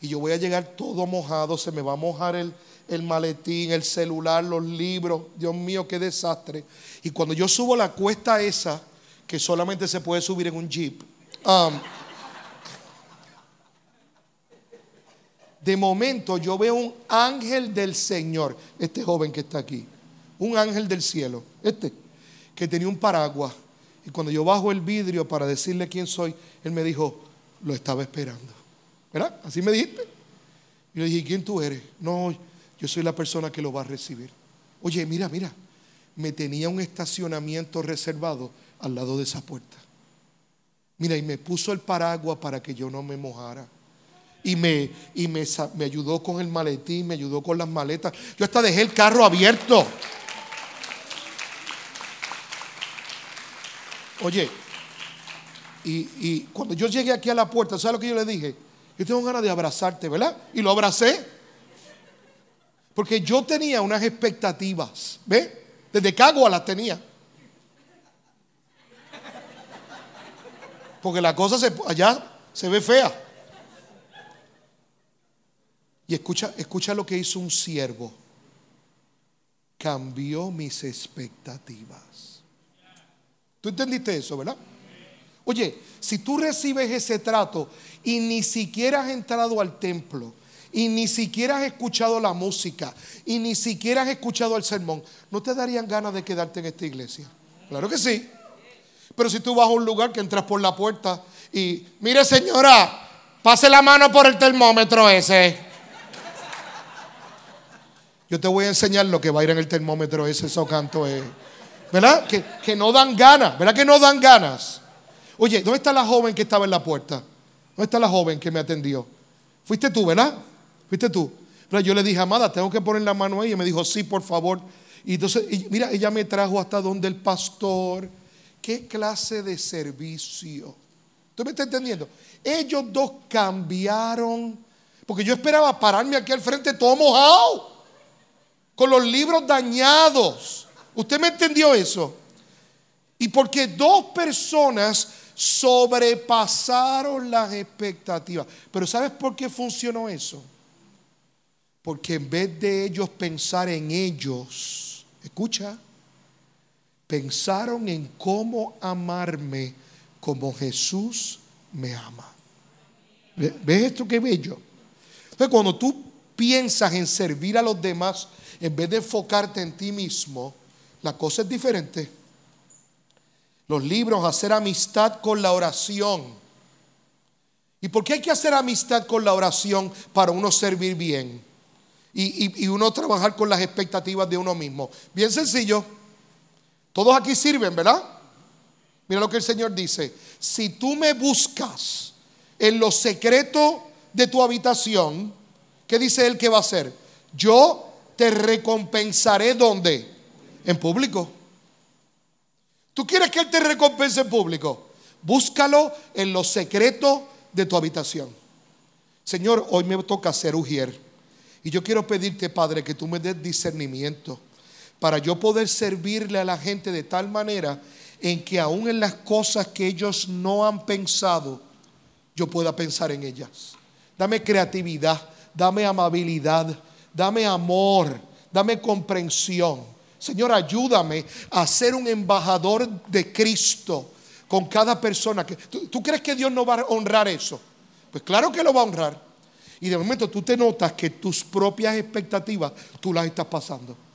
Y yo voy a llegar todo mojado, se me va a mojar el, el maletín, el celular, los libros. Dios mío, qué desastre. Y cuando yo subo la cuesta esa, que solamente se puede subir en un jeep, um, de momento yo veo un ángel del Señor, este joven que está aquí, un ángel del cielo, este, que tenía un paraguas. Y cuando yo bajo el vidrio para decirle quién soy, él me dijo, lo estaba esperando. ¿Verdad? Así me dijiste. Y le dije, ¿quién tú eres? No, yo soy la persona que lo va a recibir. Oye, mira, mira, me tenía un estacionamiento reservado al lado de esa puerta. Mira, y me puso el paraguas para que yo no me mojara. Y, me, y me, me ayudó con el maletín, me ayudó con las maletas. Yo hasta dejé el carro abierto. Oye, y, y, cuando yo llegué aquí a la puerta, ¿sabes lo que yo le dije? Yo tengo ganas de abrazarte, ¿verdad? Y lo abracé. Porque yo tenía unas expectativas, ¿ve? Desde Cagua las tenía. Porque la cosa se, allá se ve fea. Y escucha, escucha lo que hizo un siervo. Cambió mis expectativas. ¿Tú entendiste eso, verdad? Oye, si tú recibes ese trato y ni siquiera has entrado al templo, y ni siquiera has escuchado la música y ni siquiera has escuchado el sermón, ¿no te darían ganas de quedarte en esta iglesia? Claro que sí. Pero si tú vas a un lugar que entras por la puerta y, mire señora, pase la mano por el termómetro ese. Yo te voy a enseñar lo que va a ir en el termómetro ese, eso canto es. ¿Verdad? Que, que no dan ganas, ¿verdad que no dan ganas? Oye, ¿dónde está la joven que estaba en la puerta? ¿Dónde está la joven que me atendió? Fuiste tú, ¿verdad? ¿Fuiste tú? Pero yo le dije, amada, tengo que poner la mano ahí. Y me dijo, sí, por favor. Y entonces, mira, ella me trajo hasta donde el pastor. ¿Qué clase de servicio? ¿Tú me estás entendiendo? Ellos dos cambiaron. Porque yo esperaba pararme aquí al frente todo mojado. Con los libros dañados. ¿Usted me entendió eso? Y porque dos personas sobrepasaron las expectativas. Pero ¿sabes por qué funcionó eso? Porque en vez de ellos pensar en ellos, escucha, pensaron en cómo amarme como Jesús me ama. ¿Ves esto qué bello? Entonces cuando tú piensas en servir a los demás, en vez de enfocarte en ti mismo, la cosa es diferente. Los libros, hacer amistad con la oración. ¿Y por qué hay que hacer amistad con la oración para uno servir bien? y, uno trabajar con las expectativas de uno mismo. Bien sencillo. Todos aquí sirven, ¿verdad? Mira lo que el Señor dice. Si tú me buscas en los secretos de tu habitación, ¿qué dice Él que va a hacer? Yo te recompensaré donde? En público. ¿Tú quieres que Él te recompense en público? Búscalo en los secretos de tu habitación. Señor, hoy me toca ser ujier. Y yo quiero pedirte, Padre, que tú me des discernimiento para yo poder servirle a la gente de tal manera en que aún en las cosas que ellos no han pensado, yo pueda pensar en ellas. Dame creatividad, dame amabilidad, dame amor, dame comprensión. Señor, ayúdame a ser un embajador de Cristo con cada persona. ¿tú, ¿Tú crees que Dios no va a honrar eso? Pues claro que lo va a honrar. Y de momento tú te notas que tus propias expectativas tú las estás pasando.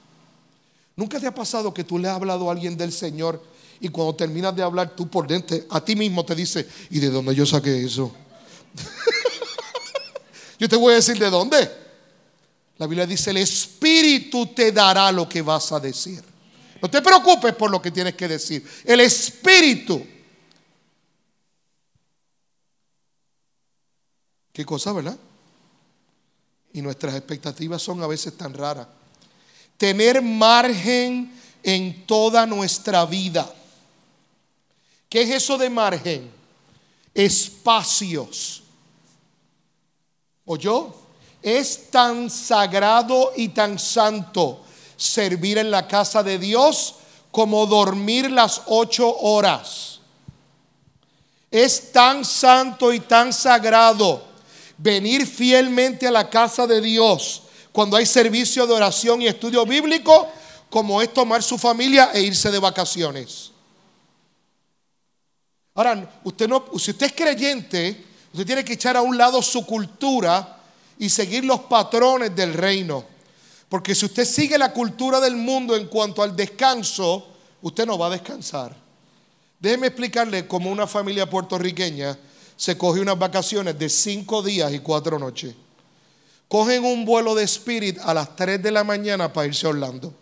¿Nunca te ha pasado que tú le has hablado a alguien del Señor y cuando terminas de hablar tú por dentro a ti mismo te dices, ¿y de dónde yo saqué eso? yo te voy a decir de dónde. La Biblia dice, el Espíritu te dará lo que vas a decir. No te preocupes por lo que tienes que decir. El Espíritu. ¿Qué cosa, verdad? Y nuestras expectativas son a veces tan raras. Tener margen en toda nuestra vida. ¿Qué es eso de margen? Espacios. ¿O yo? Es tan sagrado y tan santo servir en la casa de Dios como dormir las ocho horas. Es tan santo y tan sagrado venir fielmente a la casa de Dios cuando hay servicio de oración y estudio bíblico como es tomar su familia e irse de vacaciones. Ahora, usted no, si usted es creyente, usted tiene que echar a un lado su cultura y seguir los patrones del reino. Porque si usted sigue la cultura del mundo en cuanto al descanso, usted no va a descansar. Déjeme explicarle cómo una familia puertorriqueña se coge unas vacaciones de cinco días y cuatro noches. Cogen un vuelo de Spirit a las 3 de la mañana para irse a Orlando,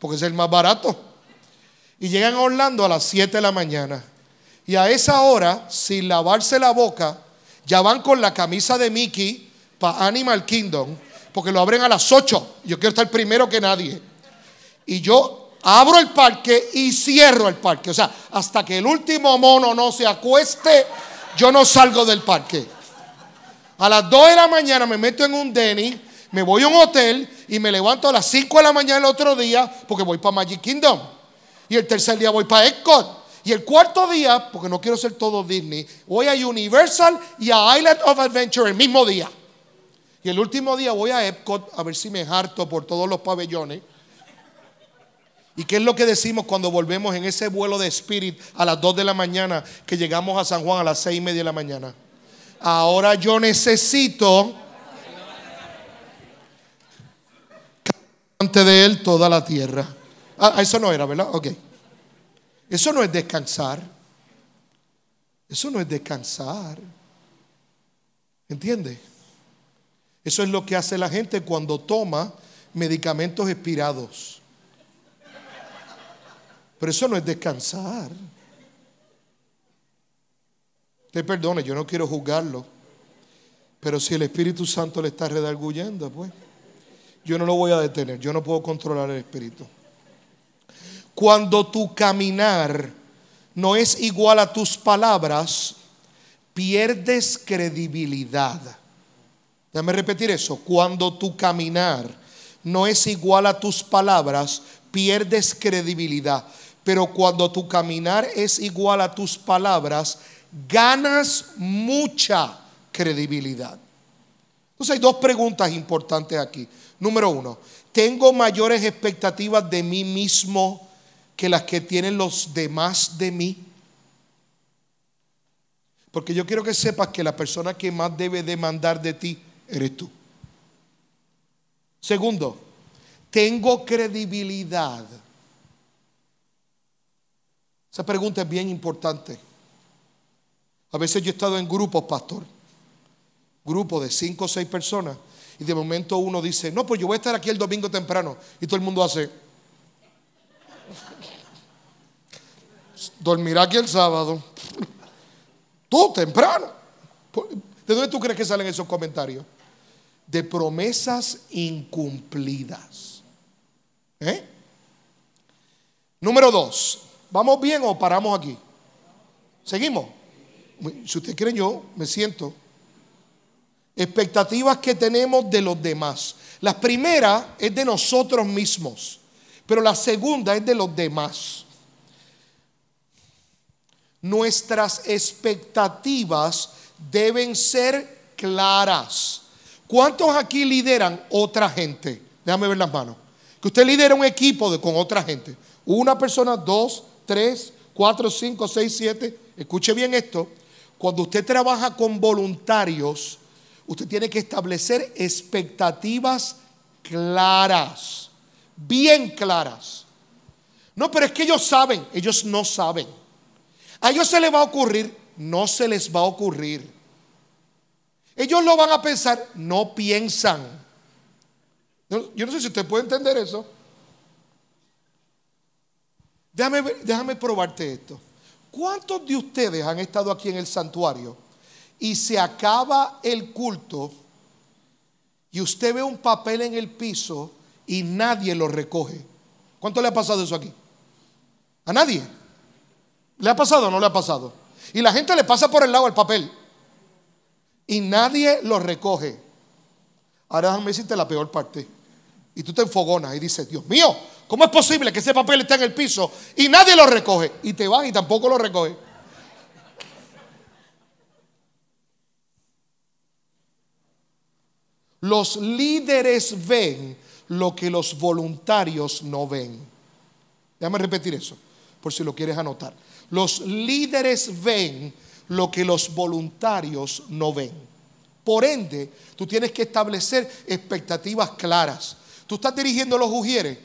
porque es el más barato. Y llegan a Orlando a las 7 de la mañana. Y a esa hora, sin lavarse la boca, ya van con la camisa de Mickey para Animal Kingdom, porque lo abren a las 8. Yo quiero estar primero que nadie. Y yo abro el parque y cierro el parque. O sea, hasta que el último mono no se acueste, yo no salgo del parque. A las 2 de la mañana me meto en un Denny, me voy a un hotel y me levanto a las 5 de la mañana el otro día porque voy para Magic Kingdom. Y el tercer día voy para Epcot. Y el cuarto día, porque no quiero ser todo Disney, voy a Universal y a Island of Adventure el mismo día. Y el último día voy a Epcot a ver si me harto por todos los pabellones. ¿Y qué es lo que decimos cuando volvemos en ese vuelo de Spirit a las 2 de la mañana que llegamos a San Juan a las 6 y media de la mañana? Ahora yo necesito ante de él toda la tierra. Ah, eso no era, ¿verdad? Ok. Eso no es descansar. Eso no es descansar. ¿Entiende? Eso es lo que hace la gente cuando toma medicamentos expirados. Pero eso no es descansar. Te perdone, yo no quiero juzgarlo. Pero si el Espíritu Santo le está redarguyendo, pues yo no lo voy a detener. Yo no puedo controlar el Espíritu. Cuando tu caminar no es igual a tus palabras, pierdes credibilidad. Déjame repetir eso. Cuando tu caminar no es igual a tus palabras, pierdes credibilidad. Pero cuando tu caminar es igual a tus palabras, ganas mucha credibilidad. Entonces hay dos preguntas importantes aquí. Número uno, ¿tengo mayores expectativas de mí mismo que las que tienen los demás de mí. Porque yo quiero que sepas que la persona que más debe demandar de ti eres tú. Segundo, tengo credibilidad. Esa pregunta es bien importante. A veces yo he estado en grupos, pastor. Grupos de cinco o seis personas. Y de momento uno dice, no, pues yo voy a estar aquí el domingo temprano. Y todo el mundo hace, dormirá aquí el sábado. Tú temprano. ¿De dónde tú crees que salen esos comentarios? De promesas incumplidas. ¿Eh? Número dos. ¿Vamos bien o paramos aquí? ¿Seguimos? Si ustedes quieren, yo me siento. Expectativas que tenemos de los demás. La primera es de nosotros mismos, pero la segunda es de los demás nuestras expectativas deben ser claras. ¿Cuántos aquí lideran otra gente? Déjame ver las manos. Que usted lidera un equipo de, con otra gente. Una persona, dos, tres, cuatro, cinco, seis, siete. Escuche bien esto. Cuando usted trabaja con voluntarios, usted tiene que establecer expectativas claras, bien claras. No, pero es que ellos saben, ellos no saben. A ellos se les va a ocurrir, no se les va a ocurrir. Ellos lo van a pensar, no piensan. Yo no sé si usted puede entender eso. Déjame, déjame probarte esto. ¿Cuántos de ustedes han estado aquí en el santuario y se acaba el culto y usted ve un papel en el piso y nadie lo recoge? ¿Cuánto le ha pasado eso aquí? ¿A nadie? ¿Le ha pasado o no le ha pasado? Y la gente le pasa por el lado el papel y nadie lo recoge. Ahora déjame decirte la peor parte. Y tú te enfogonas y dices, Dios mío, ¿cómo es posible que ese papel esté en el piso y nadie lo recoge? Y te vas y tampoco lo recoge. Los líderes ven lo que los voluntarios no ven. Déjame repetir eso, por si lo quieres anotar. Los líderes ven lo que los voluntarios no ven. Por ende, tú tienes que establecer expectativas claras. Tú estás dirigiendo los ujieres,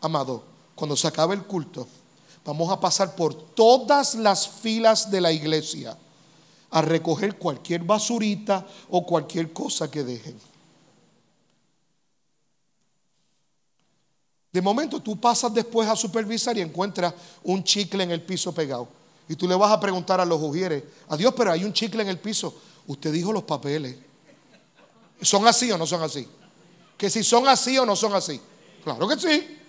amado, cuando se acabe el culto, vamos a pasar por todas las filas de la iglesia a recoger cualquier basurita o cualquier cosa que dejen. De momento tú pasas después a supervisar y encuentras un chicle en el piso pegado. Y tú le vas a preguntar a los ujieres, adiós, pero hay un chicle en el piso. Usted dijo los papeles. ¿Son así o no son así? Que si son así o no son así. Claro que sí.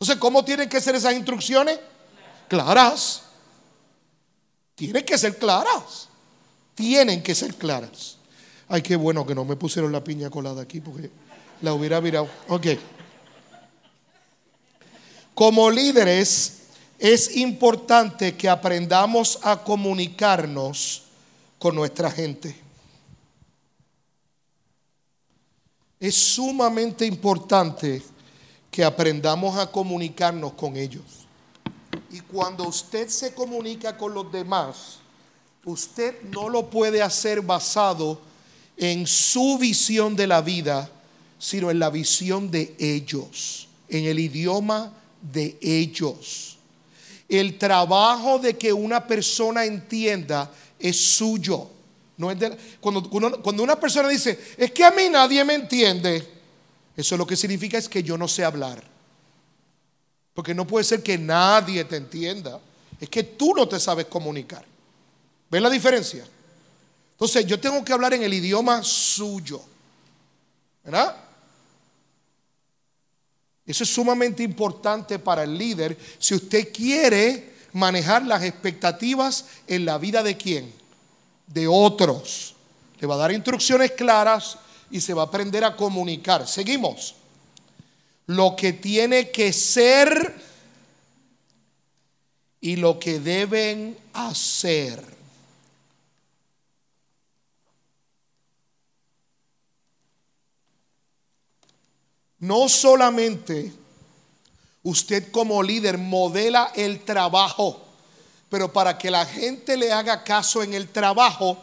Entonces, ¿cómo tienen que ser esas instrucciones? Claras. Tienen que ser claras. Tienen que ser claras. Ay, qué bueno que no me pusieron la piña colada aquí porque la hubiera virado. Ok. Como líderes, es importante que aprendamos a comunicarnos con nuestra gente. Es sumamente importante que aprendamos a comunicarnos con ellos. Y cuando usted se comunica con los demás, usted no lo puede hacer basado en su visión de la vida, sino en la visión de ellos, en el idioma de ellos. El trabajo de que una persona entienda es suyo. Cuando una persona dice, es que a mí nadie me entiende, eso lo que significa es que yo no sé hablar. Porque no puede ser que nadie te entienda. Es que tú no te sabes comunicar. ¿Ven la diferencia? Entonces yo tengo que hablar en el idioma suyo. ¿Verdad? Eso es sumamente importante para el líder si usted quiere manejar las expectativas en la vida de quién? De otros. Le va a dar instrucciones claras y se va a aprender a comunicar. Seguimos. Lo que tiene que ser y lo que deben hacer. No solamente usted como líder modela el trabajo, pero para que la gente le haga caso en el trabajo,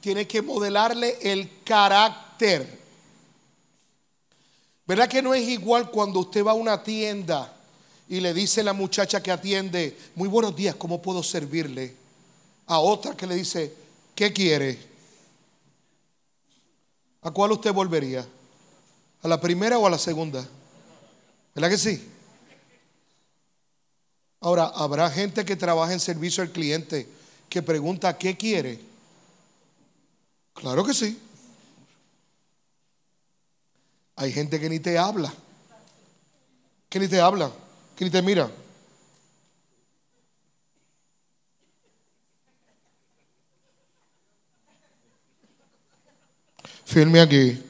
tiene que modelarle el carácter. ¿Verdad que no es igual cuando usted va a una tienda y le dice a la muchacha que atiende, muy buenos días, ¿cómo puedo servirle? A otra que le dice, ¿qué quiere? ¿A cuál usted volvería? ¿A la primera o a la segunda? ¿Verdad que sí? Ahora, ¿habrá gente que trabaja en servicio al cliente que pregunta qué quiere? Claro que sí. Hay gente que ni te habla. Que ni te habla. Que ni te mira. Firme aquí.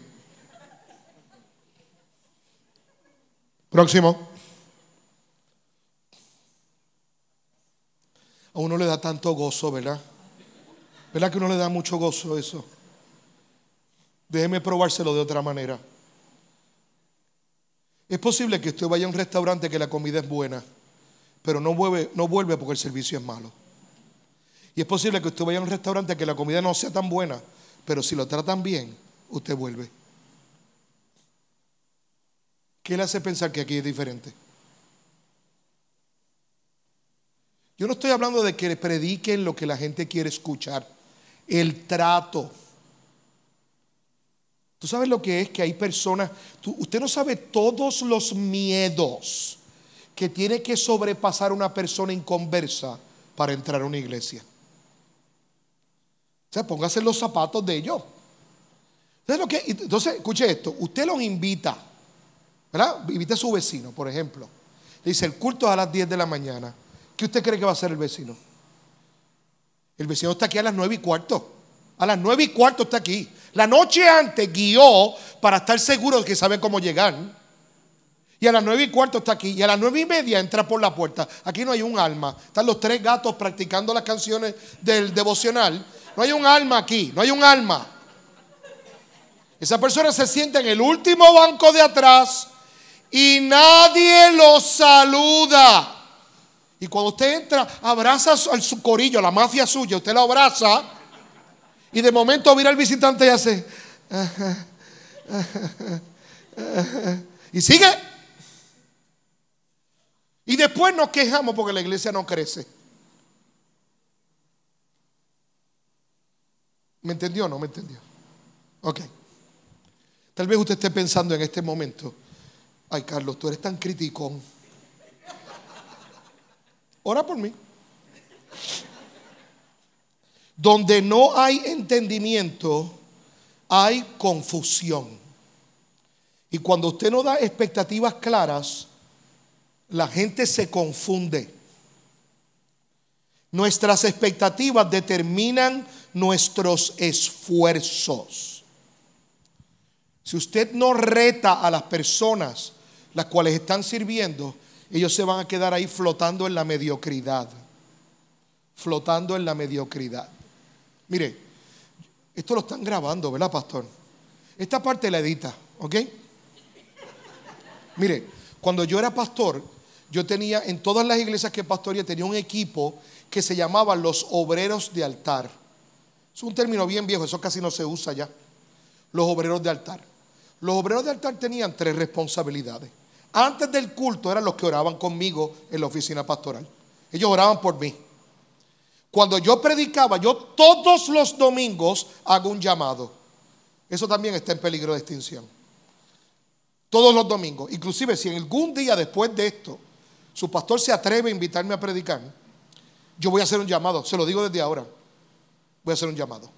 Próximo. A uno le da tanto gozo, ¿verdad? ¿Verdad que uno le da mucho gozo eso? Déjeme probárselo de otra manera. Es posible que usted vaya a un restaurante que la comida es buena, pero no vuelve, no vuelve porque el servicio es malo. Y es posible que usted vaya a un restaurante que la comida no sea tan buena, pero si lo tratan bien, usted vuelve. ¿Qué le hace pensar que aquí es diferente? Yo no estoy hablando de que prediquen lo que la gente quiere escuchar, el trato. Tú sabes lo que es que hay personas, usted no sabe todos los miedos que tiene que sobrepasar una persona inconversa para entrar a una iglesia. O sea, póngase los zapatos de ellos. Entonces, lo que, entonces, escuche esto, usted los invita, ¿verdad? Invita a su vecino, por ejemplo. Le dice, el culto es a las 10 de la mañana. ¿Qué usted cree que va a hacer el vecino? El vecino está aquí a las 9 y cuarto. A las 9 y cuarto está aquí. La noche antes guió para estar seguro de que sabe cómo llegar. Y a las nueve y cuarto está aquí. Y a las nueve y media entra por la puerta. Aquí no hay un alma. Están los tres gatos practicando las canciones del devocional. No hay un alma aquí. No hay un alma. Esa persona se sienta en el último banco de atrás y nadie lo saluda. Y cuando usted entra, abraza al su corillo, la mafia suya, usted lo abraza y de momento mira al visitante y hace... Y sigue. Y después nos quejamos porque la iglesia no crece. ¿Me entendió o no me entendió? Ok. Tal vez usted esté pensando en este momento, ay Carlos, tú eres tan criticón. Ora por mí. Donde no hay entendimiento, hay confusión. Y cuando usted no da expectativas claras, la gente se confunde. Nuestras expectativas determinan nuestros esfuerzos. Si usted no reta a las personas las cuales están sirviendo, ellos se van a quedar ahí flotando en la mediocridad. Flotando en la mediocridad. Mire, esto lo están grabando, ¿verdad, pastor? Esta parte la edita, ¿ok? Mire, cuando yo era pastor, yo tenía en todas las iglesias que pastoreé, tenía un equipo que se llamaba los obreros de altar. Es un término bien viejo, eso casi no se usa ya. Los obreros de altar. Los obreros de altar tenían tres responsabilidades. Antes del culto eran los que oraban conmigo en la oficina pastoral. Ellos oraban por mí. Cuando yo predicaba, yo todos los domingos hago un llamado. Eso también está en peligro de extinción. Todos los domingos. Inclusive si algún día después de esto su pastor se atreve a invitarme a predicar, yo voy a hacer un llamado, se lo digo desde ahora, voy a hacer un llamado.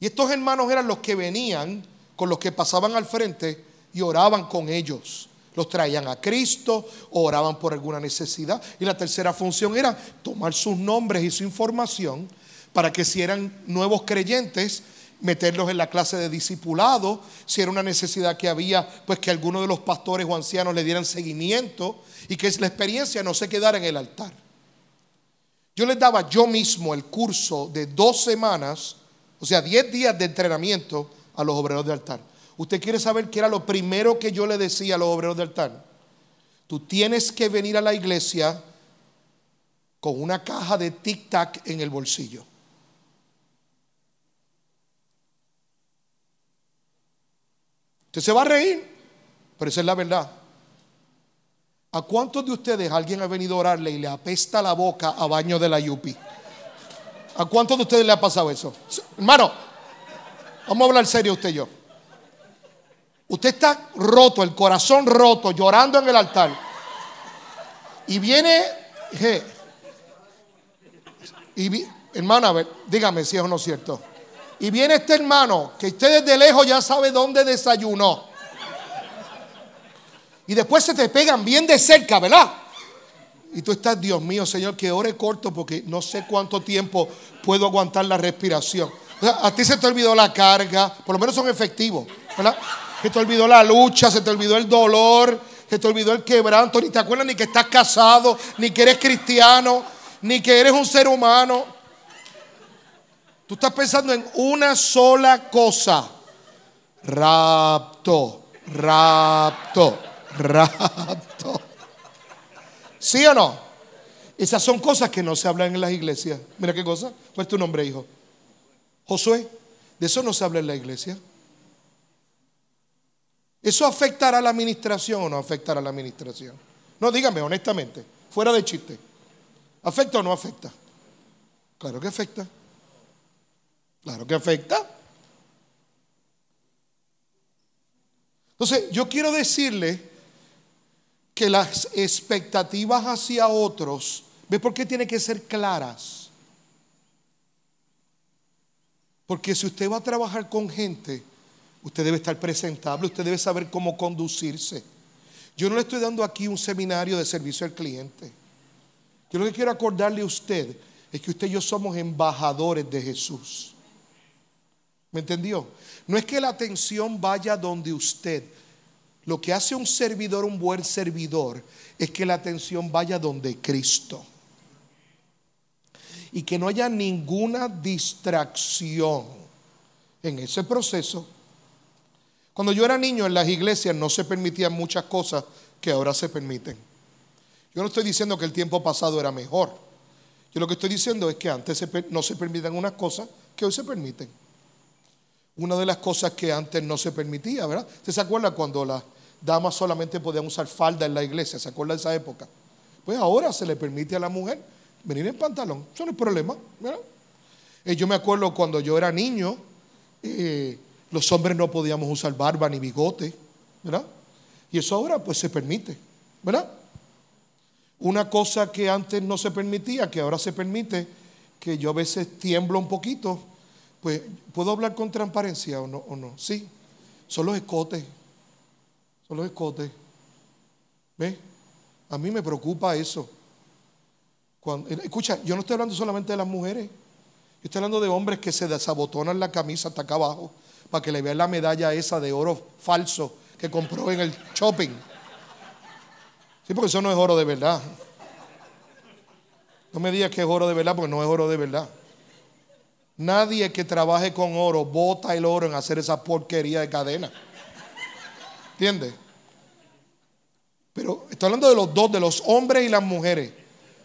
Y estos hermanos eran los que venían con los que pasaban al frente y oraban con ellos. Los traían a Cristo, oraban por alguna necesidad. Y la tercera función era tomar sus nombres y su información para que si eran nuevos creyentes, meterlos en la clase de discipulado, si era una necesidad que había, pues que alguno de los pastores o ancianos le dieran seguimiento y que la experiencia no se quedara en el altar. Yo les daba yo mismo el curso de dos semanas, o sea, diez días de entrenamiento a los obreros de altar. ¿Usted quiere saber qué era lo primero que yo le decía a los obreros de altar? Tú tienes que venir a la iglesia con una caja de tic-tac en el bolsillo. Usted se va a reír, pero esa es la verdad. ¿A cuántos de ustedes alguien ha venido a orarle y le apesta la boca a baño de la yupi? ¿A cuántos de ustedes le ha pasado eso? Hermano, vamos a hablar serio usted y yo. Usted está roto, el corazón roto, llorando en el altar. Y viene, y hermana, a ver, dígame si es o no cierto. Y viene este hermano que usted desde lejos ya sabe dónde desayunó. Y después se te pegan bien de cerca, ¿verdad? Y tú estás, Dios mío, Señor, que ore corto porque no sé cuánto tiempo puedo aguantar la respiración. a ti se te olvidó la carga, por lo menos son efectivos, ¿verdad? Se te olvidó la lucha, se te olvidó el dolor, se te olvidó el quebranto, ni te acuerdas ni que estás casado, ni que eres cristiano, ni que eres un ser humano. Tú estás pensando en una sola cosa. Rapto, rapto, rapto. ¿Sí o no? Esas son cosas que no se hablan en las iglesias. Mira qué cosa. ¿Cuál es tu nombre, hijo? Josué. De eso no se habla en la iglesia. ¿Eso afectará a la administración o no afectará a la administración? No, dígame honestamente, fuera de chiste. ¿Afecta o no afecta? Claro que afecta. Claro que afecta. Entonces, yo quiero decirle que las expectativas hacia otros, ¿ve por qué tiene que ser claras? Porque si usted va a trabajar con gente, usted debe estar presentable, usted debe saber cómo conducirse. Yo no le estoy dando aquí un seminario de servicio al cliente. Yo lo que quiero acordarle a usted es que usted y yo somos embajadores de Jesús. ¿Me entendió? No es que la atención vaya donde usted. Lo que hace un servidor un buen servidor es que la atención vaya donde Cristo. Y que no haya ninguna distracción en ese proceso. Cuando yo era niño en las iglesias no se permitían muchas cosas que ahora se permiten. Yo no estoy diciendo que el tiempo pasado era mejor. Yo lo que estoy diciendo es que antes no se permitían unas cosas que hoy se permiten. Una de las cosas que antes no se permitía, ¿verdad? ¿Usted se acuerda cuando las damas solamente podían usar falda en la iglesia? ¿Se acuerda de esa época? Pues ahora se le permite a la mujer venir en pantalón. Eso no es problema, ¿verdad? Eh, yo me acuerdo cuando yo era niño, eh, los hombres no podíamos usar barba ni bigote, ¿verdad? Y eso ahora pues se permite, ¿verdad? Una cosa que antes no se permitía, que ahora se permite, que yo a veces tiemblo un poquito, pues, ¿puedo hablar con transparencia o no? O no? Sí, son los escotes. Son los escotes. ¿Ves? A mí me preocupa eso. Eh, escucha, yo no estoy hablando solamente de las mujeres. Yo estoy hablando de hombres que se desabotonan la camisa hasta acá abajo para que le vean la medalla esa de oro falso que compró en el shopping. Sí, porque eso no es oro de verdad. No me digas que es oro de verdad porque no es oro de verdad. Nadie que trabaje con oro bota el oro en hacer esa porquería de cadena. ¿Entiendes? Pero estoy hablando de los dos, de los hombres y las mujeres.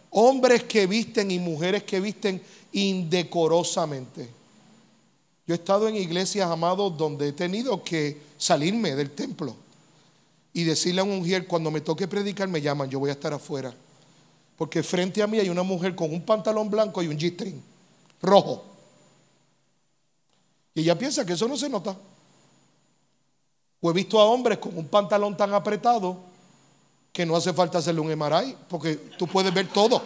Hombres que visten y mujeres que visten indecorosamente. Yo he estado en iglesias, amados, donde he tenido que salirme del templo y decirle a un mujer, cuando me toque predicar, me llaman, yo voy a estar afuera. Porque frente a mí hay una mujer con un pantalón blanco y un G-string rojo. Y ella piensa que eso no se nota. O he visto a hombres con un pantalón tan apretado que no hace falta hacerle un MRI, porque tú puedes ver todo.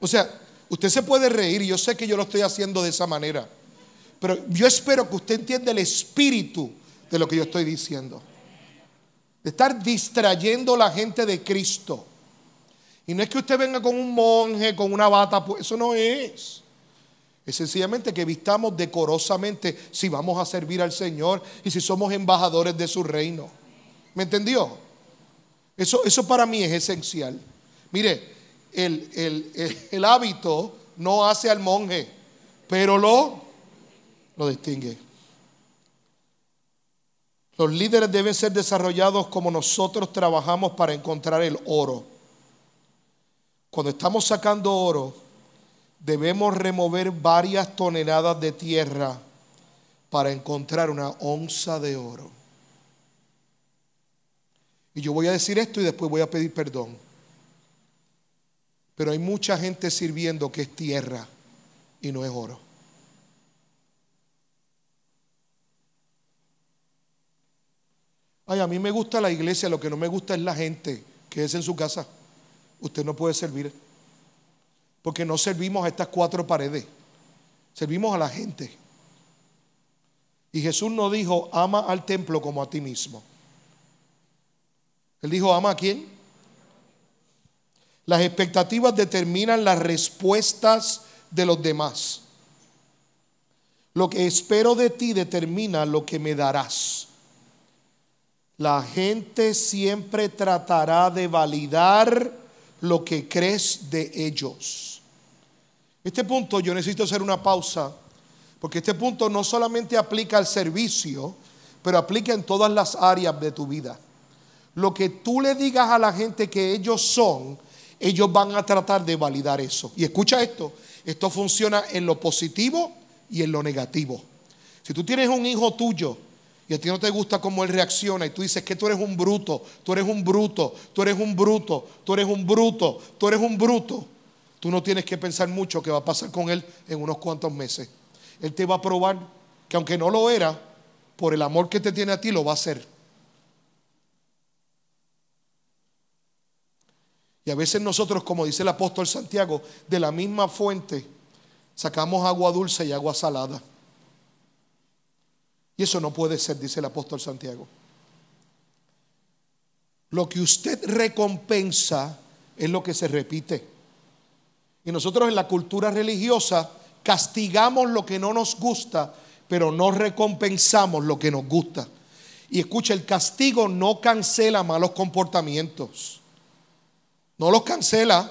O sea, usted se puede reír, yo sé que yo lo estoy haciendo de esa manera, pero yo espero que usted entienda el espíritu de lo que yo estoy diciendo. De estar distrayendo a la gente de Cristo. Y no es que usted venga con un monje, con una bata, pues eso no es. Es sencillamente que vistamos decorosamente si vamos a servir al Señor y si somos embajadores de su reino. ¿Me entendió? Eso, eso para mí es esencial. Mire, el, el hábito no hace al monje, pero lo, lo distingue. Los líderes deben ser desarrollados como nosotros trabajamos para encontrar el oro. Cuando estamos sacando oro, debemos remover varias toneladas de tierra para encontrar una onza de oro. Y yo voy a decir esto y después voy a pedir perdón. Pero hay mucha gente sirviendo que es tierra y no es oro. Ay, a mí me gusta la iglesia, lo que no me gusta es la gente que es en su casa usted no puede servir. Porque no servimos a estas cuatro paredes. Servimos a la gente. Y Jesús no dijo, ama al templo como a ti mismo. Él dijo, ama a quién? Las expectativas determinan las respuestas de los demás. Lo que espero de ti determina lo que me darás. La gente siempre tratará de validar lo que crees de ellos. Este punto yo necesito hacer una pausa, porque este punto no solamente aplica al servicio, pero aplica en todas las áreas de tu vida. Lo que tú le digas a la gente que ellos son ellos van a tratar de validar eso. Y escucha esto, esto funciona en lo positivo y en lo negativo. Si tú tienes un hijo tuyo y a ti no te gusta cómo él reacciona y tú dices que tú eres un bruto, tú eres un bruto, tú eres un bruto, tú eres un bruto, tú eres un bruto, tú no tienes que pensar mucho qué va a pasar con él en unos cuantos meses. Él te va a probar que aunque no lo era, por el amor que te tiene a ti, lo va a hacer. Y a veces nosotros, como dice el apóstol Santiago, de la misma fuente sacamos agua dulce y agua salada. Y eso no puede ser, dice el apóstol Santiago. Lo que usted recompensa es lo que se repite. Y nosotros en la cultura religiosa castigamos lo que no nos gusta, pero no recompensamos lo que nos gusta. Y escucha, el castigo no cancela malos comportamientos. No los cancela.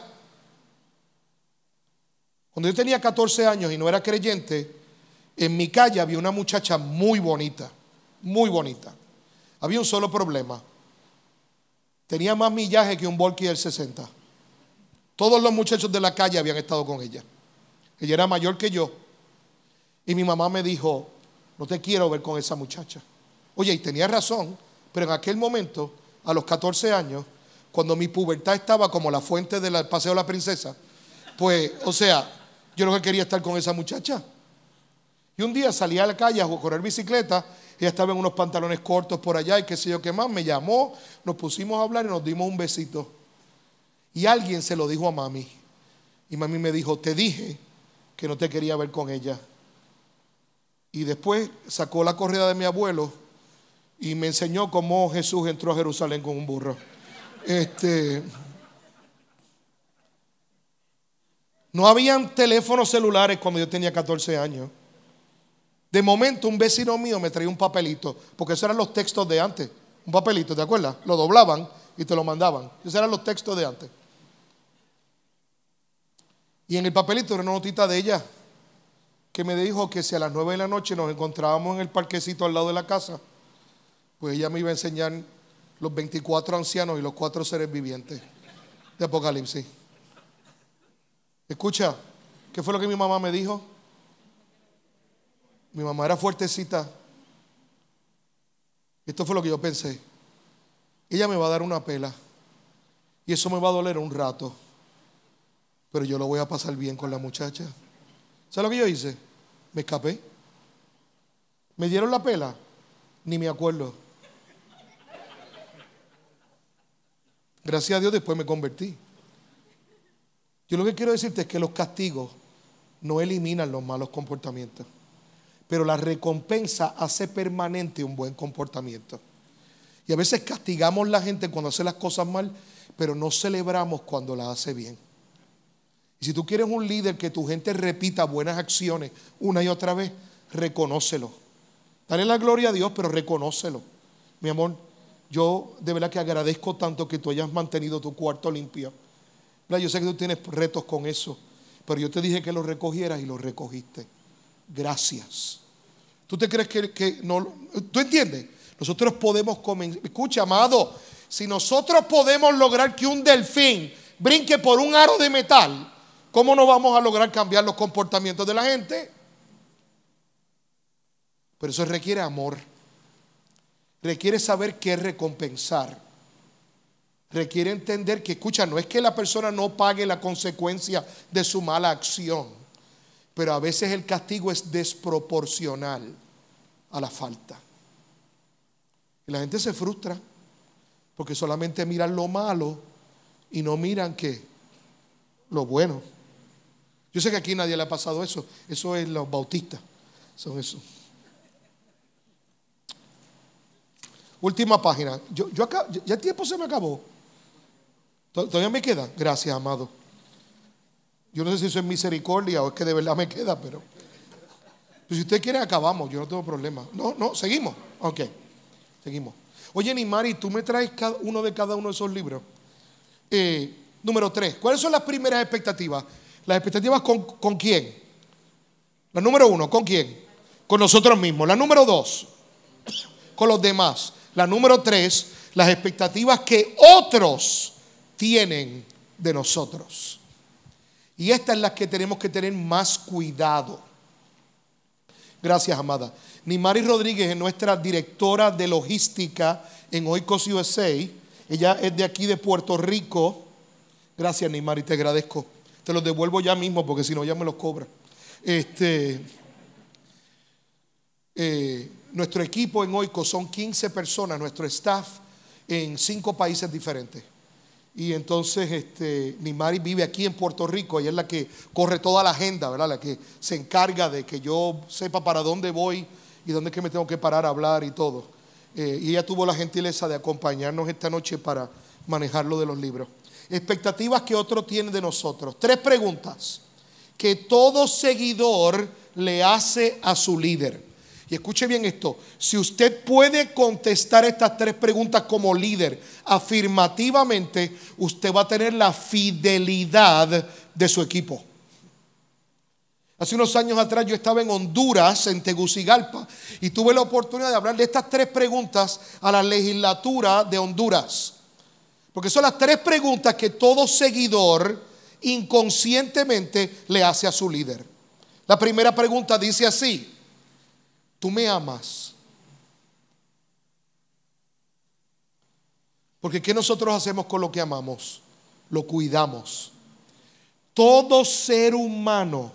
Cuando yo tenía 14 años y no era creyente, en mi calle había una muchacha muy bonita, muy bonita. Había un solo problema. Tenía más millaje que un Volky del 60. Todos los muchachos de la calle habían estado con ella. Ella era mayor que yo. Y mi mamá me dijo, no te quiero ver con esa muchacha. Oye, y tenía razón, pero en aquel momento, a los 14 años, cuando mi pubertad estaba como la fuente del paseo de la princesa, pues, o sea, yo lo que quería estar con esa muchacha. Y un día salí a la calle a correr bicicleta, ella estaba en unos pantalones cortos por allá y qué sé yo qué más, me llamó, nos pusimos a hablar y nos dimos un besito. Y alguien se lo dijo a mami. Y mami me dijo, te dije que no te quería ver con ella. Y después sacó la corrida de mi abuelo y me enseñó cómo Jesús entró a Jerusalén con un burro. Este, no habían teléfonos celulares cuando yo tenía 14 años. De momento un vecino mío me traía un papelito, porque esos eran los textos de antes. Un papelito, ¿te acuerdas? Lo doblaban y te lo mandaban. Esos eran los textos de antes. Y en el papelito era una notita de ella que me dijo que si a las nueve de la noche nos encontrábamos en el parquecito al lado de la casa, pues ella me iba a enseñar los 24 ancianos y los cuatro seres vivientes de Apocalipsis. Escucha, ¿qué fue lo que mi mamá me dijo? Mi mamá era fuertecita. Esto fue lo que yo pensé. Ella me va a dar una pela. Y eso me va a doler un rato. Pero yo lo voy a pasar bien con la muchacha. ¿Sabes lo que yo hice? Me escapé. ¿Me dieron la pela? Ni me acuerdo. Gracias a Dios después me convertí. Yo lo que quiero decirte es que los castigos no eliminan los malos comportamientos, pero la recompensa hace permanente un buen comportamiento. Y a veces castigamos a la gente cuando hace las cosas mal, pero no celebramos cuando las hace bien. Y si tú quieres un líder que tu gente repita buenas acciones una y otra vez, reconócelo. Dale la gloria a Dios, pero reconócelo. Mi amor, yo de verdad que agradezco tanto que tú hayas mantenido tu cuarto limpio. Yo sé que tú tienes retos con eso, pero yo te dije que lo recogieras y lo recogiste. Gracias. ¿Tú te crees que, no? ¿Tú entiendes? Nosotros podemos comenzar. Escucha, amado, si nosotros podemos lograr que un delfín brinque por un aro de metal, ¿cómo no vamos a lograr cambiar los comportamientos de la gente? Pero eso requiere amor requiere saber qué recompensar. Requiere entender que, escucha, no es que la persona no pague la consecuencia de su mala acción, pero a veces el castigo es desproporcional a la falta. Y la gente se frustra porque solamente miran lo malo y no miran que lo bueno. Yo sé que aquí nadie le ha pasado eso. Eso es los bautistas. Son eso. Última página. Yo, yo acá, ya el tiempo se me acabó. ¿Todavía me queda? Gracias, amado. Yo no sé si eso es misericordia o es que de verdad me queda, pero. si usted quiere, acabamos. Yo no tengo problema. No, no, seguimos. Ok, seguimos. Oye, Nimari, tú me traes uno de cada uno de esos libros. Eh, número tres. ¿Cuáles son las primeras expectativas? Las expectativas con, con quién? La número uno, ¿con quién? Con nosotros mismos. La número dos, con los demás. La número tres, las expectativas que otros tienen de nosotros. Y esta es la que tenemos que tener más cuidado. Gracias, amada. Nimari Rodríguez es nuestra directora de logística en Oikos USA. Ella es de aquí de Puerto Rico. Gracias, Nimari, te agradezco. Te los devuelvo ya mismo porque si no ya me los cobra. Este, eh, nuestro equipo en Oikos son 15 personas, nuestro staff en cinco países diferentes. Y entonces este, Nimari vive aquí en Puerto Rico, ella es la que corre toda la agenda, ¿verdad? La que se encarga de que yo sepa para dónde voy y dónde es que me tengo que parar a hablar y todo. Eh, y ella tuvo la gentileza de acompañarnos esta noche para manejar lo de los libros. Expectativas que otro tiene de nosotros. Tres preguntas que todo seguidor le hace a su líder. Y escuche bien esto, si usted puede contestar estas tres preguntas como líder afirmativamente, usted va a tener la fidelidad de su equipo. Hace unos años atrás yo estaba en Honduras, en Tegucigalpa, y tuve la oportunidad de hablar de estas tres preguntas a la legislatura de Honduras. Porque son las tres preguntas que todo seguidor inconscientemente le hace a su líder. La primera pregunta dice así, tú me amas. Porque ¿qué nosotros hacemos con lo que amamos? Lo cuidamos. Todo ser humano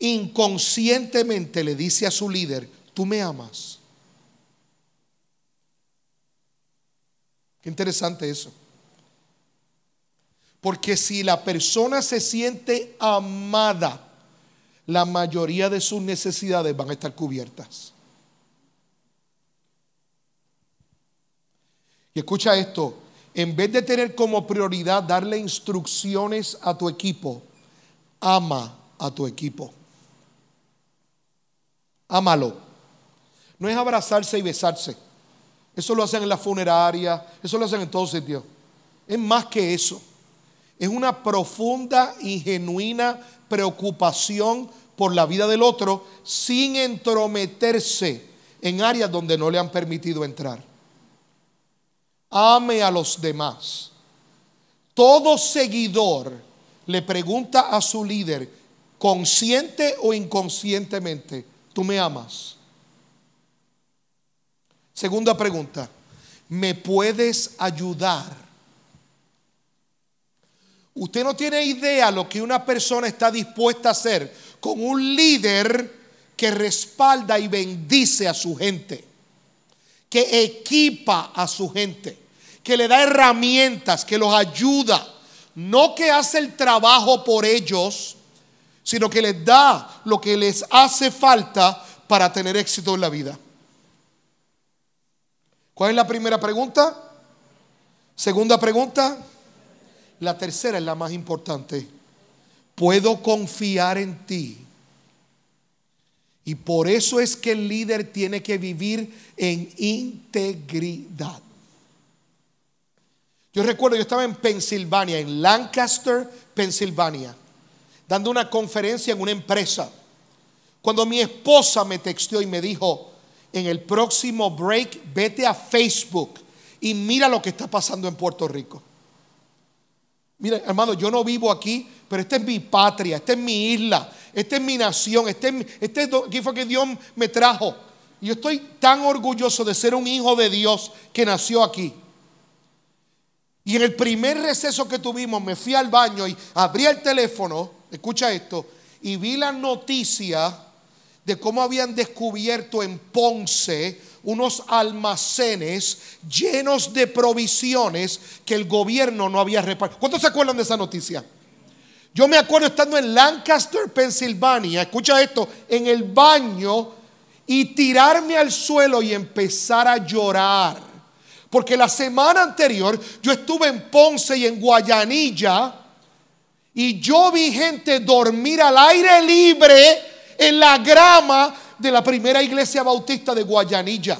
inconscientemente le dice a su líder, tú me amas. Qué interesante eso. Porque si la persona se siente amada, la mayoría de sus necesidades van a estar cubiertas. Y escucha esto, en vez de tener como prioridad darle instrucciones a tu equipo, ama a tu equipo. Ámalo. No es abrazarse y besarse. Eso lo hacen en la funeraria, eso lo hacen en todo sitio. Es más que eso. Es una profunda y genuina preocupación por la vida del otro sin entrometerse en áreas donde no le han permitido entrar. Ame a los demás. Todo seguidor le pregunta a su líder, consciente o inconscientemente, ¿tú me amas? Segunda pregunta, ¿me puedes ayudar? Usted no tiene idea lo que una persona está dispuesta a hacer con un líder que respalda y bendice a su gente, que equipa a su gente, que le da herramientas, que los ayuda, no que hace el trabajo por ellos, sino que les da lo que les hace falta para tener éxito en la vida. ¿Cuál es la primera pregunta? Segunda pregunta. La tercera es la más importante. Puedo confiar en ti. Y por eso es que el líder tiene que vivir en integridad. Yo recuerdo, yo estaba en Pensilvania, en Lancaster, Pensilvania, dando una conferencia en una empresa. Cuando mi esposa me texteó y me dijo, en el próximo break, vete a Facebook y mira lo que está pasando en Puerto Rico. Mira, hermano, yo no vivo aquí, pero esta es mi patria, esta es mi isla, esta es mi nación, este, este es aquí fue que Dios me trajo. Y yo estoy tan orgulloso de ser un hijo de Dios que nació aquí. Y en el primer receso que tuvimos, me fui al baño y abrí el teléfono, escucha esto, y vi la noticia de cómo habían descubierto en Ponce unos almacenes llenos de provisiones que el gobierno no había repartido. ¿Cuántos se acuerdan de esa noticia? Yo me acuerdo estando en Lancaster, Pensilvania, escucha esto, en el baño y tirarme al suelo y empezar a llorar. Porque la semana anterior yo estuve en Ponce y en Guayanilla y yo vi gente dormir al aire libre en la grama de la primera iglesia bautista de Guayanilla.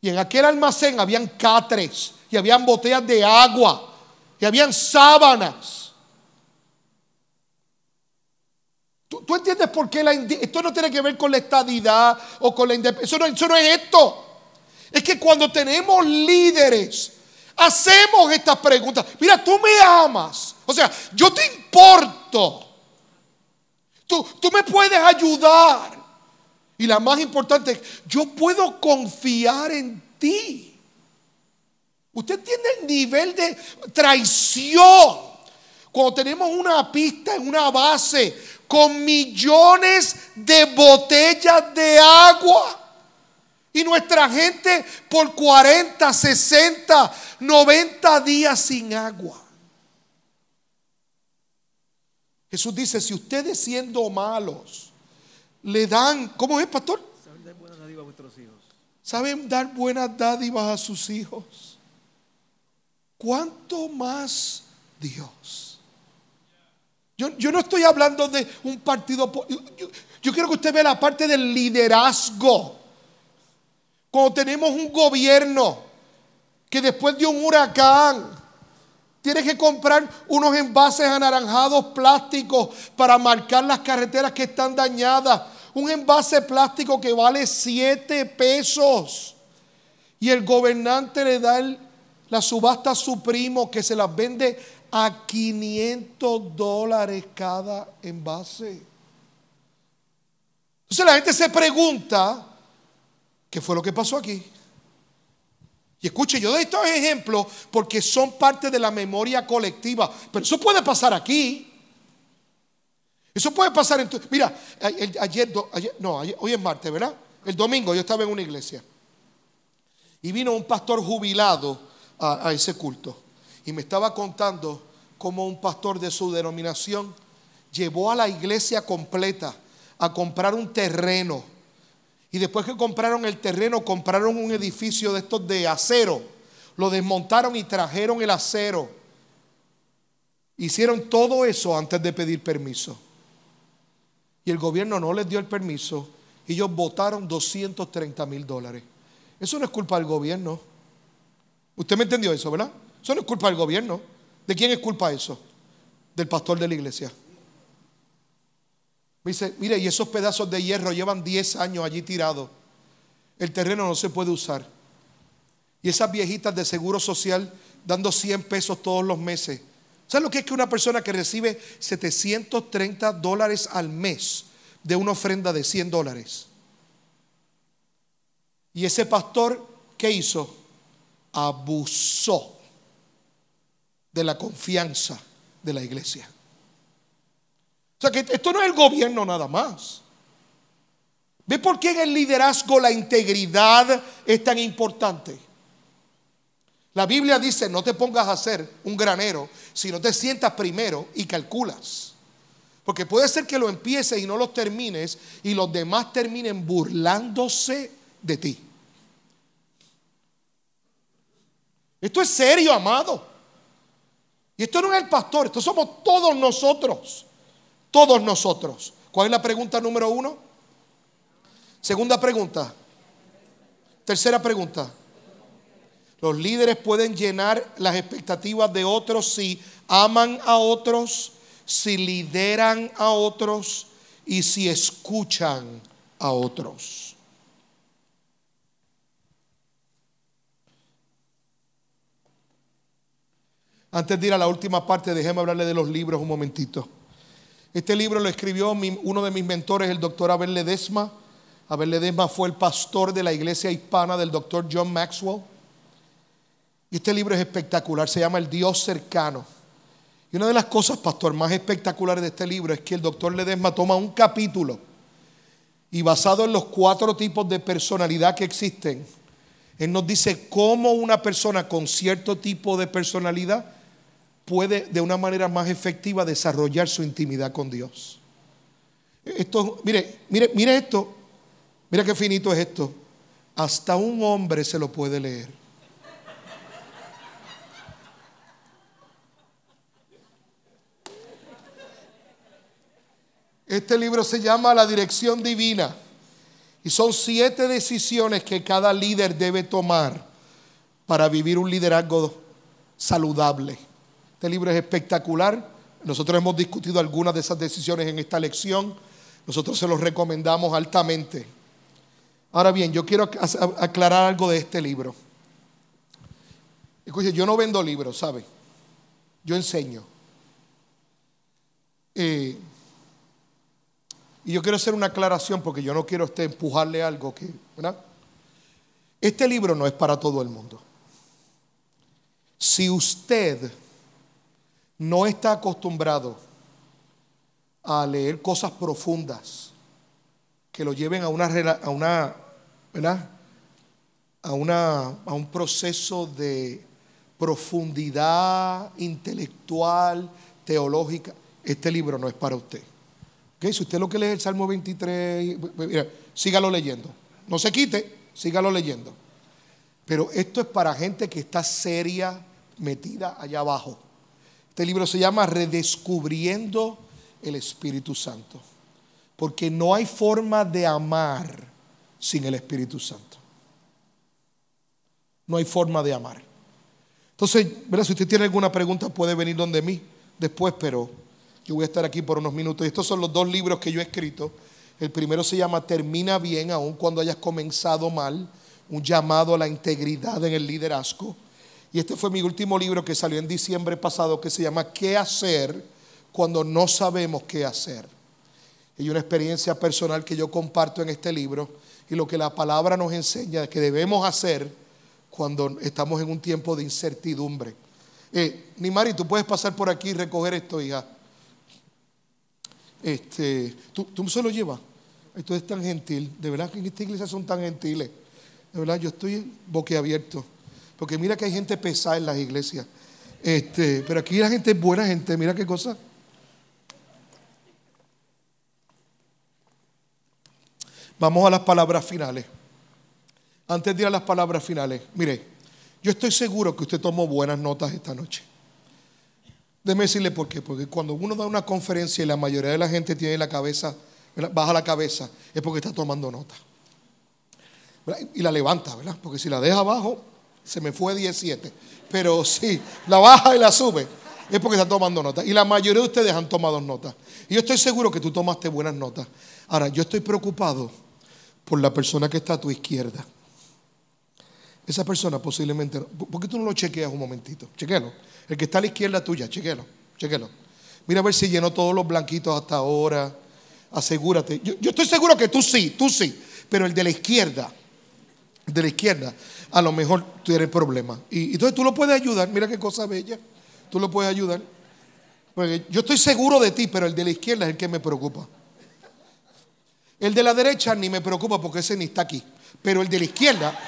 Y en aquel almacén habían catres y habían botellas de agua y habían sábanas. ¿Tú, entiendes por qué esto no tiene que ver con la estadidad o con la independencia? Eso no es esto. Es que cuando tenemos líderes hacemos estas preguntas. Mira, tú me amas. O sea, yo te importo. Tú, tú me puedes ayudar. Y la más importante, yo puedo confiar en ti. Usted tiene el nivel de traición. Cuando tenemos una pista en una base con millones de botellas de agua. Y nuestra gente por 40, 60, 90 días sin agua. Jesús dice, si ustedes siendo malos le dan, ¿cómo es, pastor? Saben dar buenas dádivas a vuestros hijos. Saben dar buenas dádivas a sus hijos. ¿Cuánto más Dios? Yo, no estoy hablando de un partido. Yo, yo quiero que usted vea la parte del liderazgo. Cuando tenemos un gobierno que después de un huracán tiene que comprar unos envases anaranjados plásticos para marcar las carreteras que están dañadas. Un envase plástico que vale 7 pesos. Y el gobernante le da la subasta a su primo que se las vende a 500 dólares cada envase. Entonces la gente se pregunta, ¿qué fue lo que pasó aquí? Escuche, yo doy estos ejemplos porque son parte de la memoria colectiva, pero eso puede pasar aquí. Eso puede pasar en tu... Mira, ayer, no, hoy es martes, ¿verdad? El domingo yo estaba en una iglesia y vino un pastor jubilado a ese culto y me estaba contando cómo un pastor de su denominación llevó a la iglesia completa a comprar un terreno. Y después que compraron el terreno, compraron un edificio de estos de acero. Lo desmontaron y trajeron el acero. Hicieron todo eso antes de pedir permiso. Y el gobierno no les dio el permiso. Y ellos votaron 230 mil dólares. Eso no es culpa del gobierno. Usted me entendió eso, ¿verdad? Eso no es culpa del gobierno. ¿De quién es culpa eso? Del pastor de la iglesia. Me dice, mire, y esos pedazos de hierro llevan 10 años allí tirados. El terreno no se puede usar. Y esas viejitas de seguro social dando 100 pesos todos los meses. ¿Sabes lo que es que una persona que recibe 730 dólares al mes de una ofrenda de 100 dólares? Y ese pastor, ¿qué hizo? abusó de la confianza de la iglesia. Que esto no es el gobierno nada más. ¿Ve por qué en el liderazgo la integridad es tan importante? La Biblia dice, no te pongas a hacer un granero, si no te sientas primero y calculas. Porque puede ser que lo empieces y no lo termines y los demás terminen burlándose de ti. Esto es serio, amado. Y esto no es el pastor, esto somos todos nosotros. Todos nosotros. ¿Cuál es la pregunta número uno? Segunda pregunta. Tercera pregunta. Los líderes pueden llenar las expectativas de otros si aman a otros, si lideran a otros y si escuchan a otros. Antes de ir a la última parte, déjeme hablarle de los libros un momentito. Este libro lo escribió uno de mis mentores, el doctor Abel Ledesma. Abel Ledesma fue el pastor de la iglesia hispana del doctor John Maxwell. Y este libro es espectacular, se llama El Dios cercano. Y una de las cosas, pastor, más espectaculares de este libro es que el doctor Ledesma toma un capítulo y basado en los cuatro tipos de personalidad que existen, él nos dice cómo una persona con cierto tipo de personalidad puede de una manera más efectiva desarrollar su intimidad con Dios. Esto, mire, mire, mire esto, mira qué finito es esto. Hasta un hombre se lo puede leer. Este libro se llama La Dirección Divina y son siete decisiones que cada líder debe tomar para vivir un liderazgo saludable. Este libro es espectacular. Nosotros hemos discutido algunas de esas decisiones en esta lección. Nosotros se los recomendamos altamente. Ahora bien, yo quiero aclarar algo de este libro. Escuche, yo no vendo libros, ¿sabe? Yo enseño. Eh, y yo quiero hacer una aclaración porque yo no quiero este, empujarle algo que, ¿verdad? Este libro no es para todo el mundo. Si usted no está acostumbrado a leer cosas profundas que lo lleven a una, a una, ¿verdad? A, una, a un proceso de profundidad intelectual, teológica, este libro no es para usted. Si usted lo que lee el Salmo 23, sígalo leyendo. No se quite, sígalo leyendo. Pero esto es para gente que está seria, metida allá abajo. Este libro se llama Redescubriendo el Espíritu Santo. Porque no hay forma de amar sin el Espíritu Santo. No hay forma de amar. Entonces, si usted tiene alguna pregunta puede venir donde mí después, pero yo voy a estar aquí por unos minutos. Y estos son los dos libros que yo he escrito. El primero se llama Termina bien, aun cuando hayas comenzado mal. Un llamado a la integridad en el liderazgo. Y este fue mi último libro que salió en diciembre pasado que se llama ¿Qué hacer cuando no sabemos qué hacer? Y una experiencia personal que yo comparto en este libro y lo que la palabra nos enseña que debemos hacer cuando estamos en un tiempo de incertidumbre. Eh, Nimari, tú puedes pasar por aquí y recoger esto, hija. Este, tú, tú se lo llevas. Esto es tan gentil. De verdad que en esta iglesia son tan gentiles. De verdad, yo estoy boquiabierto. Porque mira que hay gente pesada en las iglesias. Este, pero aquí la gente es buena gente. Mira qué cosa. Vamos a las palabras finales. Antes de ir a las palabras finales, mire, yo estoy seguro que usted tomó buenas notas esta noche. Déjeme decirle por qué. Porque cuando uno da una conferencia y la mayoría de la gente tiene la cabeza, baja la cabeza, es porque está tomando nota. Y la levanta, ¿verdad? Porque si la deja abajo, se me fue 17. Pero si la baja y la sube, es porque está tomando nota. Y la mayoría de ustedes han tomado notas. Y yo estoy seguro que tú tomaste buenas notas. Ahora, yo estoy preocupado por la persona que está a tu izquierda. Esa persona posiblemente. ¿Por qué tú no lo chequeas un momentito? Chequelo. El que está a la izquierda tuya, chequelo, chequelo. Mira a ver si llenó todos los blanquitos hasta ahora. Asegúrate. Yo, estoy seguro que tú sí, tú sí. Pero el de la izquierda, de la izquierda, a lo mejor tiene problemas. Y entonces tú lo puedes ayudar. Mira qué cosa bella. Tú lo puedes ayudar. Porque yo estoy seguro de ti, pero el de la izquierda es el que me preocupa. El de la derecha ni me preocupa porque ese ni está aquí. Pero el de la izquierda,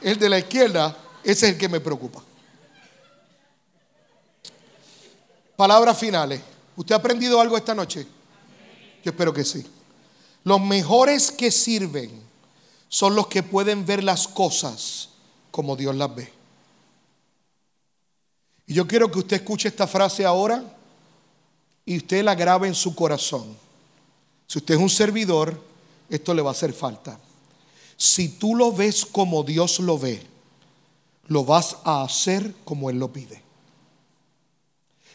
el de la izquierda, ese es el que me preocupa. Palabras finales. ¿Usted ha aprendido algo esta noche? Yo espero que sí. Los mejores que sirven son los que pueden ver las cosas como Dios las ve. Y yo quiero que usted escuche esta frase ahora y usted la grabe en su corazón. Si usted es un servidor, esto le va a hacer falta. Si tú lo ves como Dios lo ve, lo vas a hacer como Él lo pide.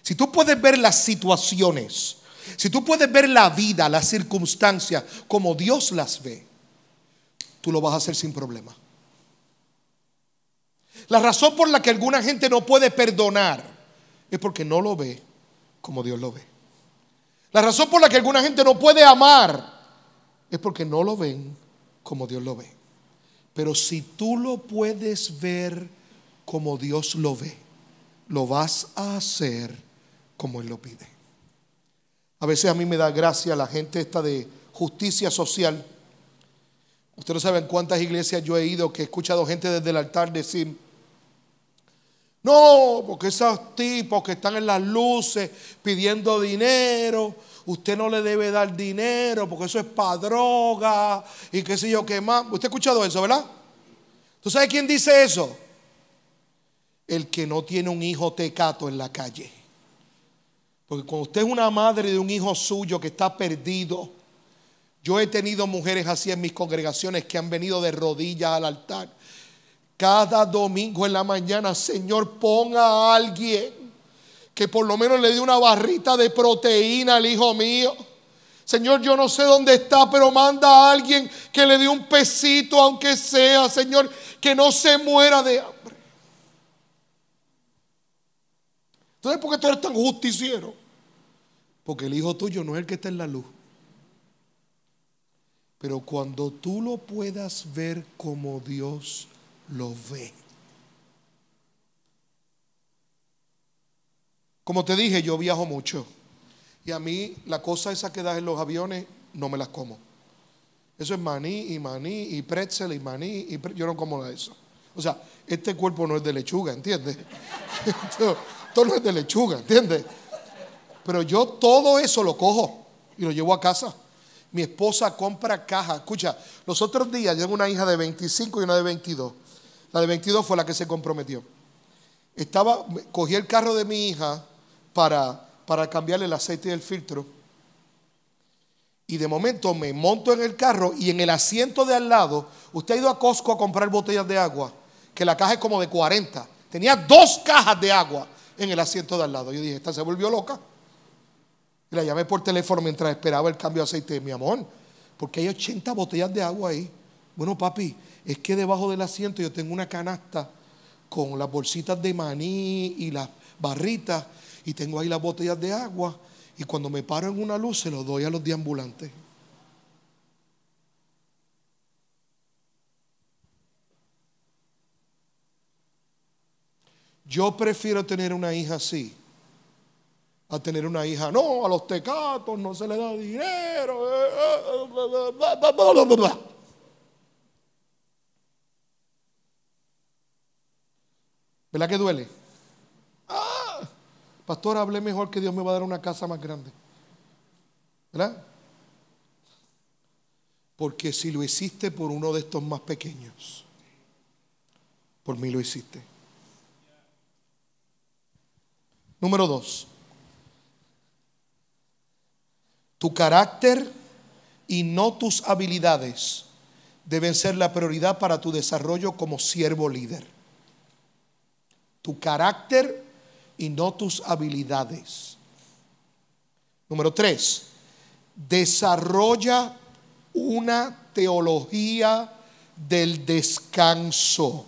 Si tú puedes ver las situaciones, si tú puedes ver la vida, las circunstancias como Dios las ve, tú lo vas a hacer sin problema. La razón por la que alguna gente no puede perdonar es porque no lo ve como Dios lo ve. La razón por la que alguna gente no puede amar es porque no lo ven como Dios lo ve. Pero si tú lo puedes ver como Dios lo ve, lo vas a hacer como Él lo pide. A veces a mí me da gracia la gente esta de justicia social. Ustedes saben cuántas iglesias yo he ido que he escuchado gente desde el altar decir, no, porque esos tipos que están en las luces pidiendo dinero, usted no le debe dar dinero porque eso es para droga y qué sé yo qué más. Usted ha escuchado eso, ¿verdad? ¿Tú sabes quién dice eso? El que no tiene un hijo tecato en la calle. Porque cuando usted es una madre de un hijo suyo que está perdido, yo he tenido mujeres así en mis congregaciones que han venido de rodillas al altar. Cada domingo en la mañana, Señor, ponga a alguien que por lo menos le dé una barrita de proteína al hijo mío. Señor, yo no sé dónde está, pero manda a alguien que le dé un pesito, aunque sea, Señor, que no se muera de hambre. Entonces, ¿por qué tú eres tan justiciero? Porque el hijo tuyo no es el que está en la luz. Pero cuando tú lo puedas ver como Dios lo ve. Como te dije, yo viajo mucho. Y a mí la cosa esa que das en los aviones no me las como. Eso es maní y maní y pretzel y maní y yo no como eso. O sea, este cuerpo no es de lechuga, ¿entiendes? esto, esto no es de lechuga, ¿entiendes? Pero yo todo eso lo cojo y lo llevo a casa. Mi esposa compra caja. Escucha, los otros días tengo una hija de 25 y una de 22. La de 22 fue la que se comprometió. Estaba, cogí el carro de mi hija para, para cambiarle el aceite del filtro. Y de momento me monto en el carro y en el asiento de al lado, usted ha ido a Costco a comprar botellas de agua, que la caja es como de 40. Tenía dos cajas de agua en el asiento de al lado. Yo dije, esta se volvió loca. La llamé por teléfono mientras esperaba el cambio de aceite. Mi amor, porque hay 80 botellas de agua ahí. Bueno, papi, es que debajo del asiento yo tengo una canasta con las bolsitas de maní y las barritas y tengo ahí las botellas de agua y cuando me paro en una luz se lo doy a los deambulantes. Yo prefiero tener una hija así a tener una hija. No, a los tecatos no se le da dinero. ¿Verdad que duele? Ah, pastor, hablé mejor que Dios me va a dar una casa más grande. ¿Verdad? Porque si lo hiciste por uno de estos más pequeños, por mí lo hiciste. Número dos. Tu carácter y no tus habilidades deben ser la prioridad para tu desarrollo como siervo líder. Tu carácter y no tus habilidades. Número tres, desarrolla una teología del descanso.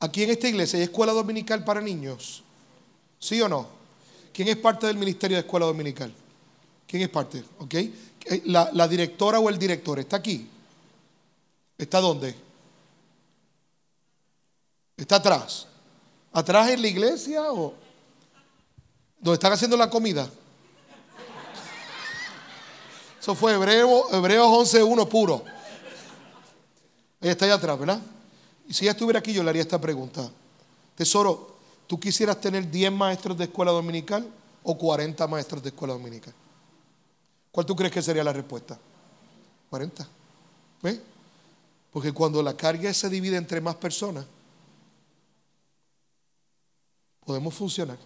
Aquí en esta iglesia hay escuela dominical para niños. ¿Sí o no? ¿Quién es parte del Ministerio de Escuela Dominical? ¿Quién es parte? ¿Ok? Eh, la, directora o el director está aquí. ¿Está dónde? Está atrás. ¿Atrás en la iglesia o donde están haciendo la comida? Eso fue Hebreo, Hebreos 11.1 puro. Ella está allá atrás, ¿verdad? Y si ella estuviera aquí, yo le haría esta pregunta. Tesoro, ¿Tú quisieras tener 10 maestros de escuela dominical o 40 maestros de escuela dominical? ¿Cuál tú crees que sería la respuesta? 40. ¿Ves? Porque cuando la carga se divide entre más personas, podemos funcionar.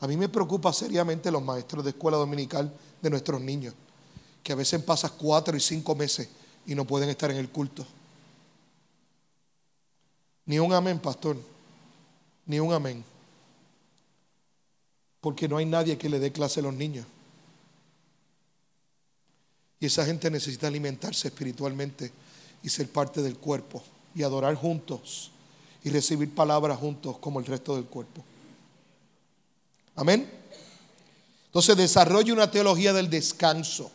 A mí me preocupa seriamente los maestros de escuela dominical de nuestros niños, que a veces pasan cuatro y cinco meses y no pueden estar en el culto. Ni un amén, pastor. Ni un amén. Porque no hay nadie que le dé clase a los niños. Y esa gente necesita alimentarse espiritualmente y ser parte del cuerpo y adorar juntos y recibir palabras juntos como el resto del cuerpo. Amén. Entonces desarrolle una teología del descanso.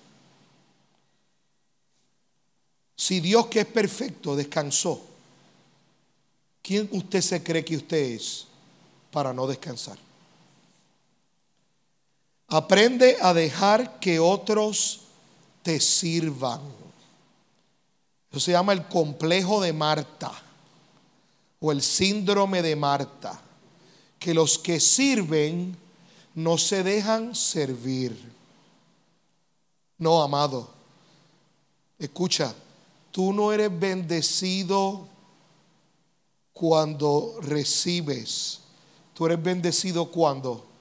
Si Dios que es perfecto descansó, ¿quién usted se cree que usted es para no descansar? Aprende a dejar que otros te sirvan. Eso se llama el complejo de Marta o el síndrome de Marta. Que los que sirven no se dejan servir. No, amado. Escucha, tú no eres bendecido cuando recibes. Tú eres bendecido cuando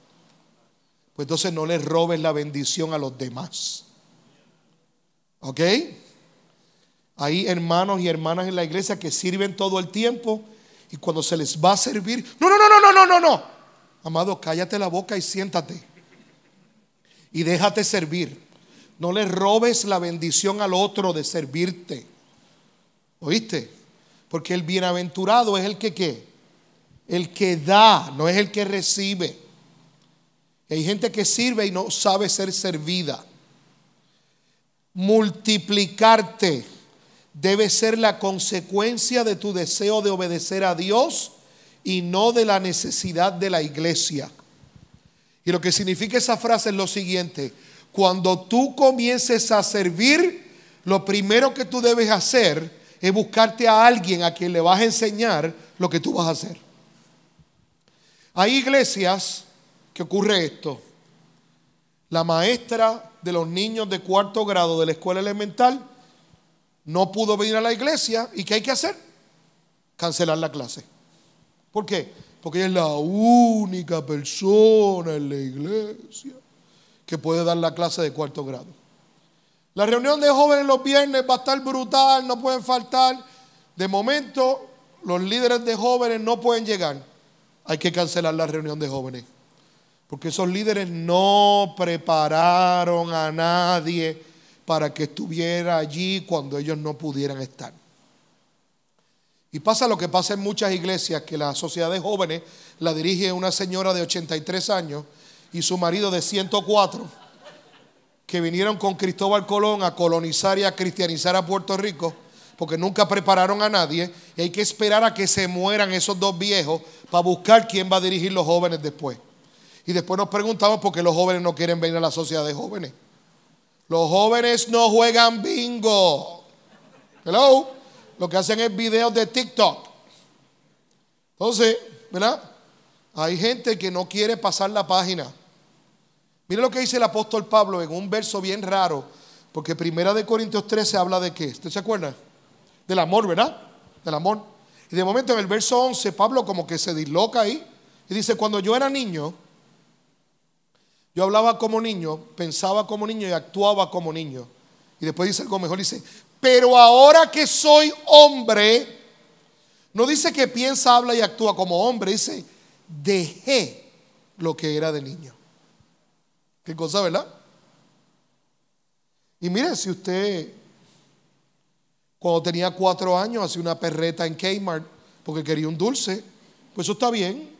pues entonces no le robes la bendición a los demás. ¿Ok? Hay hermanos y hermanas en la iglesia que sirven todo el tiempo y cuando se les va a servir, no, no, no, no, no, no, no, no. Amado, cállate la boca y siéntate. Y déjate servir. No le robes la bendición al otro de servirte. ¿Oíste? Porque el bienaventurado es el que qué? El que da, no es el que recibe. Hay gente que sirve y no sabe ser servida. Multiplicarte debe ser la consecuencia de tu deseo de obedecer a Dios y no de la necesidad de la iglesia. Y lo que significa esa frase es lo siguiente. Cuando tú comiences a servir, lo primero que tú debes hacer es buscarte a alguien a quien le vas a enseñar lo que tú vas a hacer. Hay iglesias que ocurre esto. La maestra de los niños de cuarto grado de la escuela elemental no pudo venir a la iglesia y ¿qué hay que hacer? Cancelar la clase. ¿Por qué? Porque ella es la única persona en la iglesia que puede dar la clase de cuarto grado. La reunión de jóvenes los viernes va a estar brutal, no pueden faltar. De momento, los líderes de jóvenes no pueden llegar. Hay que cancelar la reunión de jóvenes. Porque esos líderes no prepararon a nadie para que estuviera allí cuando ellos no pudieran estar. Y pasa lo que pasa en muchas iglesias, que la sociedad de jóvenes la dirige una señora de 83 años y su marido de 104, que vinieron con Cristóbal Colón a colonizar y a cristianizar a Puerto Rico, porque nunca prepararon a nadie, y hay que esperar a que se mueran esos dos viejos para buscar quién va a dirigir los jóvenes después. Y después nos preguntamos por qué los jóvenes no quieren venir a la sociedad de jóvenes. Los jóvenes no juegan bingo. Hello. Lo que hacen es videos de TikTok. Entonces, ¿verdad? Hay gente que no quiere pasar la página. Mire lo que dice el apóstol Pablo en un verso bien raro, porque Primera de Corintios 13 habla de qué? ¿Usted se acuerda? Del amor, ¿verdad? Del amor. Y de momento en el verso 11 Pablo como que se disloca ahí y dice, cuando yo era niño, yo hablaba como niño, pensaba como niño y actuaba como niño. Y después dice algo mejor, dice, pero ahora que soy hombre, no dice que piensa, habla y actúa como hombre, dice, dejé lo que era de niño. ¿Qué cosa, verdad? Y mire, si usted cuando tenía cuatro años hacía una perreta en Kmart porque quería un dulce, pues eso está bien.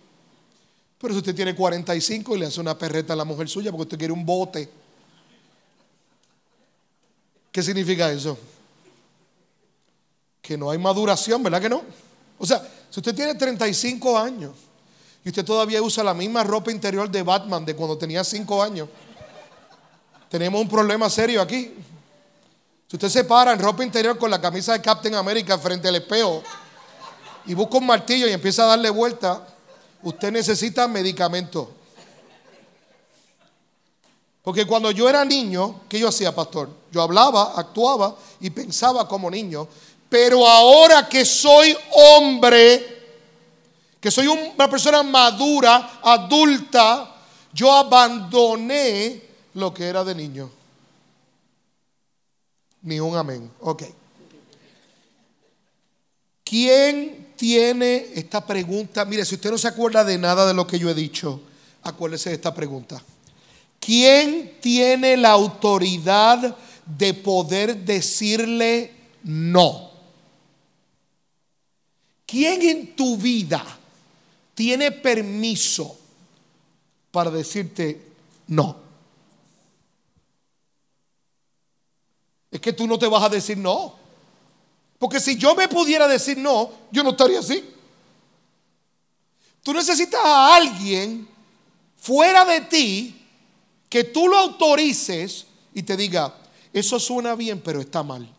Pero si usted tiene 45 y le hace una perreta a la mujer suya porque usted quiere un bote, ¿qué significa eso? Que no hay maduración, ¿verdad que no? O sea, si usted tiene 35 años y usted todavía usa la misma ropa interior de Batman de cuando tenía 5 años, tenemos un problema serio aquí. Si usted se para en ropa interior con la camisa de Captain America frente al espejo y busca un martillo y empieza a darle vuelta, usted necesita medicamento. Porque cuando yo era niño, ¿qué yo hacía, pastor? Yo hablaba, actuaba y pensaba como niño. Pero ahora que soy hombre, que soy una persona madura, adulta, yo abandoné lo que era de niño. Ni un amén. Ok. ¿Quién tiene esta pregunta? Mire, si usted no se acuerda de nada de lo que yo he dicho, acuérdese de esta pregunta. ¿Quién tiene la autoridad de poder decirle no? ¿Quién en tu vida tiene permiso para decirte no? Es que tú no te vas a decir no. Porque si yo me pudiera decir no, yo no estaría así. Tú necesitas a alguien fuera de ti que tú lo autorices y te diga, eso suena bien, pero está mal.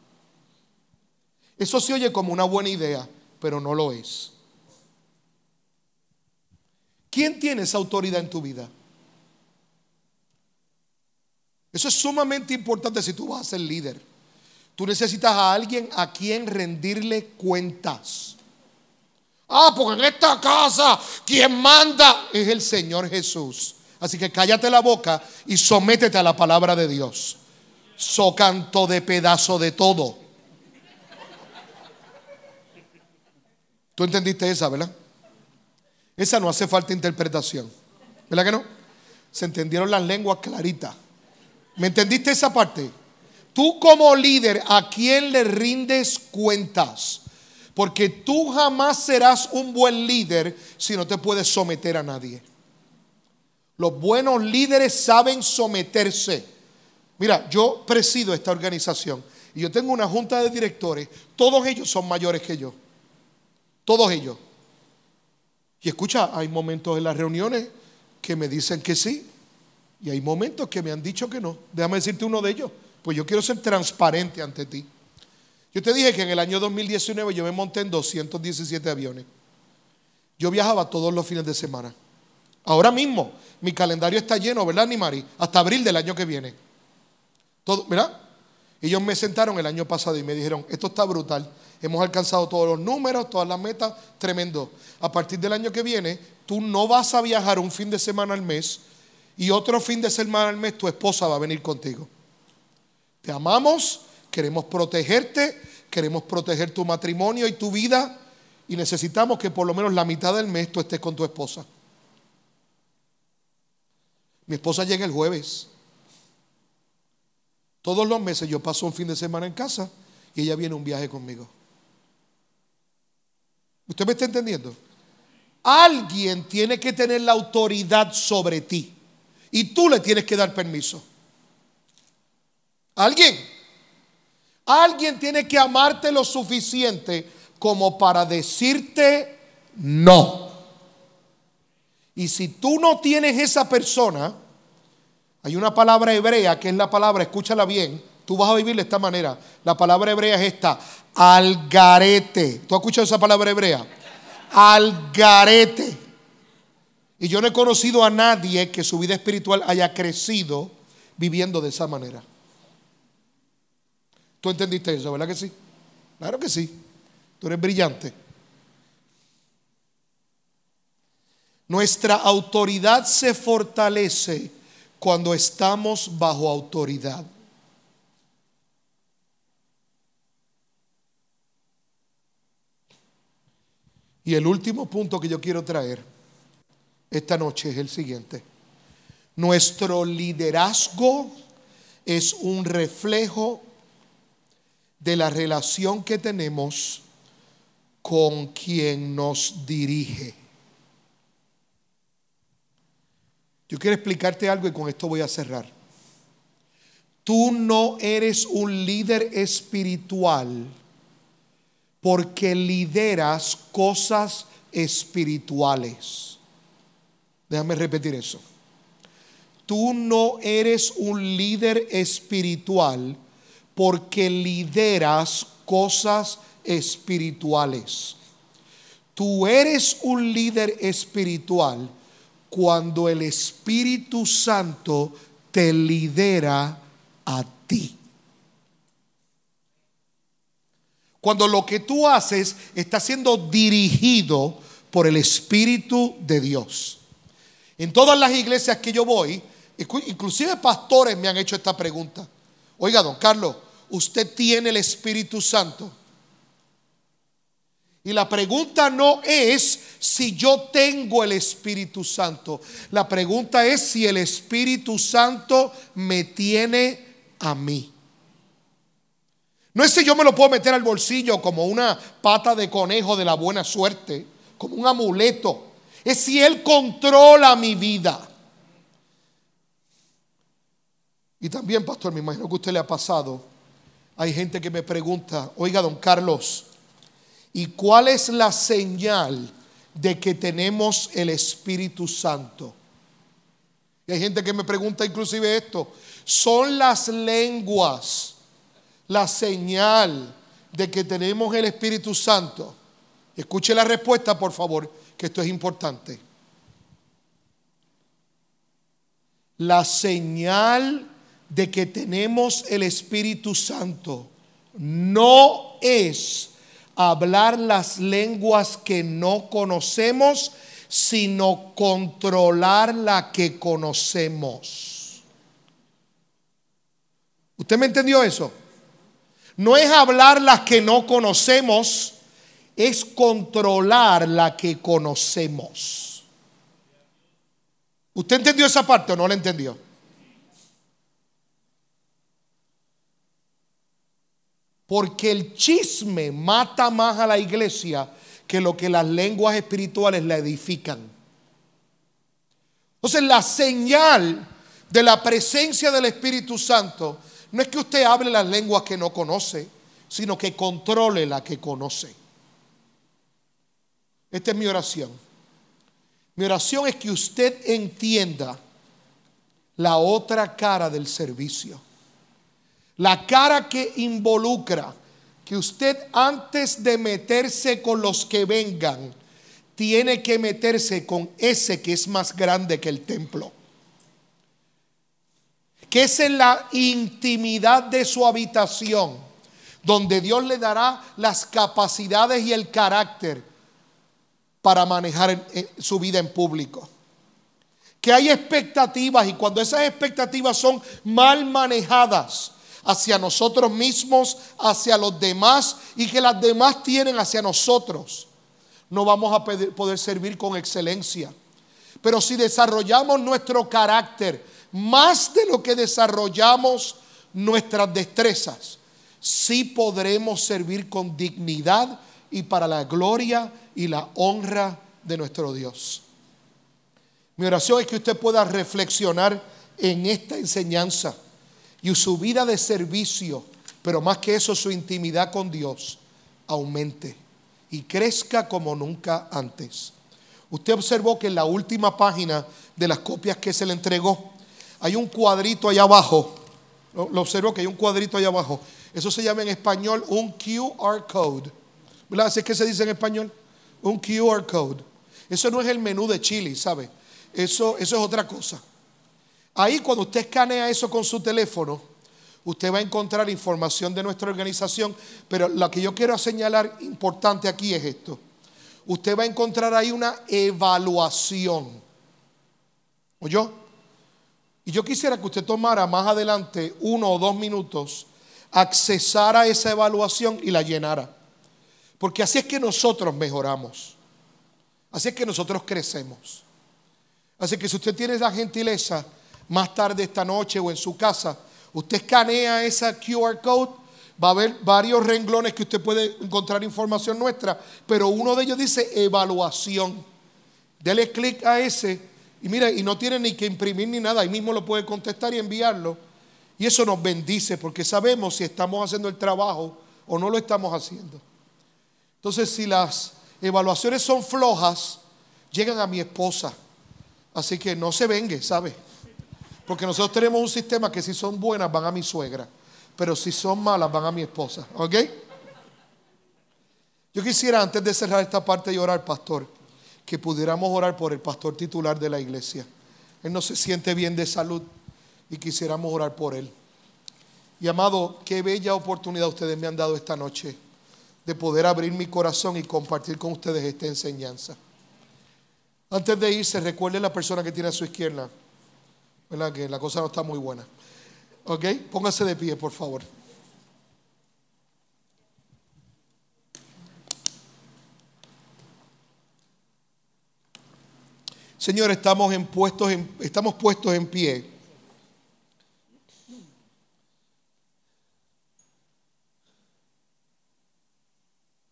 Eso se oye como una buena idea, pero no lo es. ¿Quién tiene esa autoridad en tu vida? Eso es sumamente importante si tú vas a ser líder. Tú necesitas a alguien a quien rendirle cuentas. Ah, porque en esta casa quien manda es el Señor Jesús. Así que cállate la boca y sométete a la palabra de Dios. So canto de pedazo de todo. Tú entendiste esa, ¿verdad? Esa no hace falta interpretación. ¿Verdad que no? Se entendieron las lenguas claritas. ¿Me entendiste esa parte? Tú como líder, ¿a quién le rindes cuentas? Porque tú jamás serás un buen líder si no te puedes someter a nadie. Los buenos líderes saben someterse. Mira, yo presido esta organización y yo tengo una junta de directores. Todos ellos son mayores que yo. Todos ellos. Y escucha, hay momentos en las reuniones que me dicen que sí y hay momentos que me han dicho que no. Déjame decirte uno de ellos. Pues yo quiero ser transparente ante ti. Yo te dije que en el año 2019 yo me monté en 217 aviones. Yo viajaba todos los fines de semana. Ahora mismo mi calendario está lleno, ¿verdad, Nimari? Hasta abril del año que viene. Todo, ¿verdad? Ellos me sentaron el año pasado y me dijeron, esto está brutal. Hemos alcanzado todos los números, todas las metas, tremendo. A partir del año que viene, tú no vas a viajar un fin de semana al mes y otro fin de semana al mes tu esposa va a venir contigo. Te amamos, queremos protegerte, queremos proteger tu matrimonio y tu vida y necesitamos que por lo menos la mitad del mes tú estés con tu esposa. Mi esposa llega el jueves. Todos los meses yo paso un fin de semana en casa y ella viene un viaje conmigo. ¿Usted me está entendiendo? Alguien tiene que tener la autoridad sobre ti y tú le tienes que dar permiso. Alguien. Alguien tiene que amarte lo suficiente como para decirte no. Y si tú no tienes esa persona, hay una palabra hebrea que es la palabra, escúchala bien, tú vas a vivir de esta manera. La palabra hebrea es esta, algarete. ¿Tú has escuchado esa palabra hebrea? Algarete. Y yo no he conocido a nadie que su vida espiritual haya crecido viviendo de esa manera. ¿Tú entendiste eso, verdad que sí? Claro que sí. Tú eres brillante. Nuestra autoridad se fortalece cuando estamos bajo autoridad. Y el último punto que yo quiero traer esta noche es el siguiente. Nuestro liderazgo es un reflejo de la relación que tenemos con quien nos dirige. Yo quiero explicarte algo y con esto voy a cerrar. Tú no eres un líder espiritual porque lideras cosas espirituales. Déjame repetir eso. Tú no eres un líder espiritual porque lideras cosas espirituales. Tú eres un líder espiritual cuando el Espíritu Santo te lidera a ti. Cuando lo que tú haces está siendo dirigido por el Espíritu de Dios. En todas las iglesias que yo voy, inclusive pastores me han hecho esta pregunta. Oiga, don Carlos, usted tiene el Espíritu Santo. Y la pregunta no es si yo tengo el Espíritu Santo. La pregunta es si el Espíritu Santo me tiene a mí. No es si yo me lo puedo meter al bolsillo como una pata de conejo de la buena suerte, como un amuleto. Es si Él controla mi vida. Y también, pastor, me imagino que usted le ha pasado hay gente que me pregunta, oiga, don Carlos, ¿y cuál es la señal de que tenemos el Espíritu Santo? Y hay gente que me pregunta inclusive esto, ¿son las lenguas la señal de que tenemos el Espíritu Santo? Escuche la respuesta, por favor, que esto es importante. La señal de que tenemos el Espíritu Santo no es hablar las lenguas que no conocemos, sino controlar la que conocemos. ¿Usted me entendió eso? No es hablar las que no conocemos, es controlar la que conocemos. ¿Usted entendió esa parte o no la entendió? Porque el chisme mata más a la iglesia que lo que las lenguas espirituales la edifican. Entonces la señal de la presencia del Espíritu Santo no es que usted hable las lenguas que no conoce, sino que controle la que conoce. Esta es mi oración. Mi oración es que usted entienda la otra cara del servicio. La cara que involucra que usted antes de meterse con los que vengan, tiene que meterse con ese que es más grande que el templo. Que es en la intimidad de su habitación, donde Dios le dará las capacidades y el carácter para manejar su vida en público. Que hay expectativas y cuando esas expectativas son mal manejadas, hacia nosotros mismos, hacia los demás y que las demás tienen hacia nosotros, no vamos a poder servir con excelencia. Pero si desarrollamos nuestro carácter más de lo que desarrollamos nuestras destrezas, sí podremos servir con dignidad y para la gloria y la honra de nuestro Dios. Mi oración es que usted pueda reflexionar en esta enseñanza y su vida de servicio, pero más que eso su intimidad con Dios, aumente y crezca como nunca antes. Usted observó que en la última página de las copias que se le entregó, hay un cuadrito allá abajo. Lo observó que hay un cuadrito allá abajo. Eso se llama en español un QR code. ¿Verdad? ¿Así que se dice en español? Un QR code. Eso no es el menú de Chile, ¿sabe? Eso, eso es otra cosa. Ahí cuando usted escanea eso con su teléfono, usted va a encontrar información de nuestra organización, pero lo que yo quiero señalar importante aquí es esto. Usted va a encontrar ahí una evaluación. ¿Oyó? Y yo quisiera que usted tomara más adelante uno o dos minutos, accesara esa evaluación y la llenara. Porque así es que nosotros mejoramos. Así es que nosotros crecemos. Así que si usted tiene la gentileza más tarde esta noche o en su casa, usted escanea esa QR code, va a haber varios renglones que usted puede encontrar información nuestra, pero uno de ellos dice evaluación. Dele clic a ese y mire, y no tiene ni que imprimir ni nada, ahí mismo lo puede contestar y enviarlo. Y eso nos bendice porque sabemos si estamos haciendo el trabajo o no lo estamos haciendo. Entonces, si las evaluaciones son flojas, llegan a mi esposa. Así que no se vengue, ¿sabe? Porque nosotros tenemos un sistema que si son buenas van a mi suegra, pero si son malas van a mi esposa. ¿Ok? Yo quisiera antes de cerrar esta parte y orar, pastor, que pudiéramos orar por el pastor titular de la iglesia. Él no se siente bien de salud y quisiéramos orar por él. Y amado, qué bella oportunidad ustedes me han dado esta noche de poder abrir mi corazón y compartir con ustedes esta enseñanza. Antes de irse, recuerde la persona que tiene a su izquierda. ¿Verdad? Que la cosa no está muy buena. ¿Ok? Póngase de pie, por favor. Señor, estamos, en puestos en, estamos puestos en pie.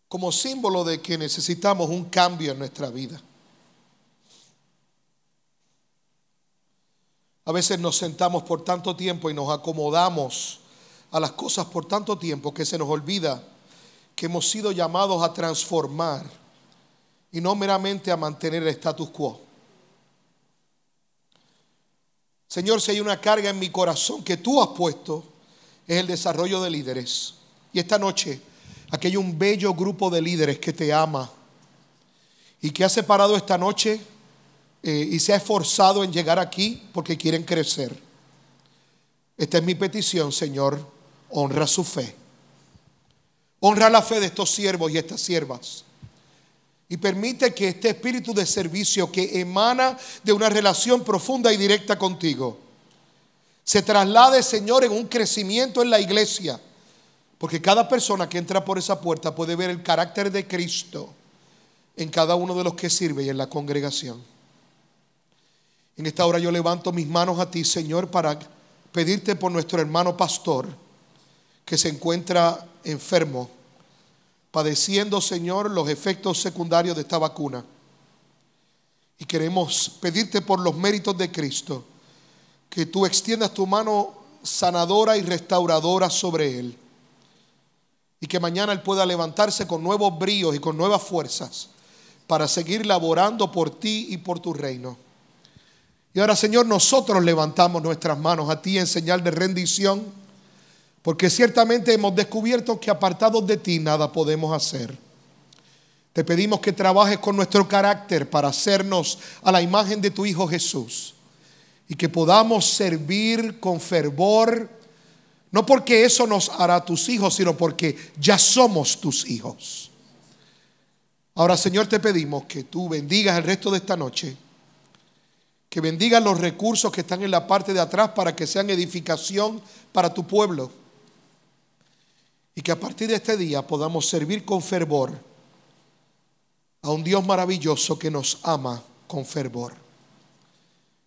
Como símbolo de que necesitamos un cambio en nuestra vida. A veces nos sentamos por tanto tiempo y nos acomodamos a las cosas por tanto tiempo que se nos olvida que hemos sido llamados a transformar y no meramente a mantener el status quo. Señor, si hay una carga en mi corazón que tú has puesto, es el desarrollo de líderes. Y esta noche, aquí hay un bello grupo de líderes que te ama y que ha separado esta noche eh, y se ha esforzado en llegar aquí porque quieren crecer. Esta es mi petición, Señor. Honra su fe. Honra la fe de estos siervos y estas siervas. Y permite que este espíritu de servicio que emana de una relación profunda y directa contigo se traslade, Señor, en un crecimiento en la iglesia. Porque cada persona que entra por esa puerta puede ver el carácter de Cristo en cada uno de los que sirve y en la congregación. En esta hora yo levanto mis manos a ti, Señor, para pedirte por nuestro hermano pastor que se encuentra enfermo, padeciendo, Señor, los efectos secundarios de esta vacuna. Y queremos pedirte por los méritos de Cristo que tú extiendas tu mano sanadora y restauradora sobre él. Y que mañana él pueda levantarse con nuevos bríos y con nuevas fuerzas para seguir laborando por ti y por tu reino. Y ahora, Señor, nosotros levantamos nuestras manos a ti en señal de rendición, porque ciertamente hemos descubierto que apartados de ti nada podemos hacer. Te pedimos que trabajes con nuestro carácter para hacernos a la imagen de tu Hijo Jesús y que podamos servir con fervor, no porque eso nos hará tus hijos, sino porque ya somos tus hijos. Ahora, Señor, te pedimos que tú bendigas el resto de esta noche, que bendigas los recursos que están en la parte de atrás para que sean edificación para tu pueblo y que a partir de este día podamos servir con fervor a un Dios maravilloso que nos ama con fervor.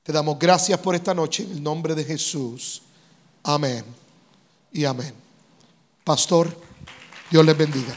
Te damos gracias por esta noche en el nombre de Jesús. Amén y amén. Pastor, Dios les bendiga.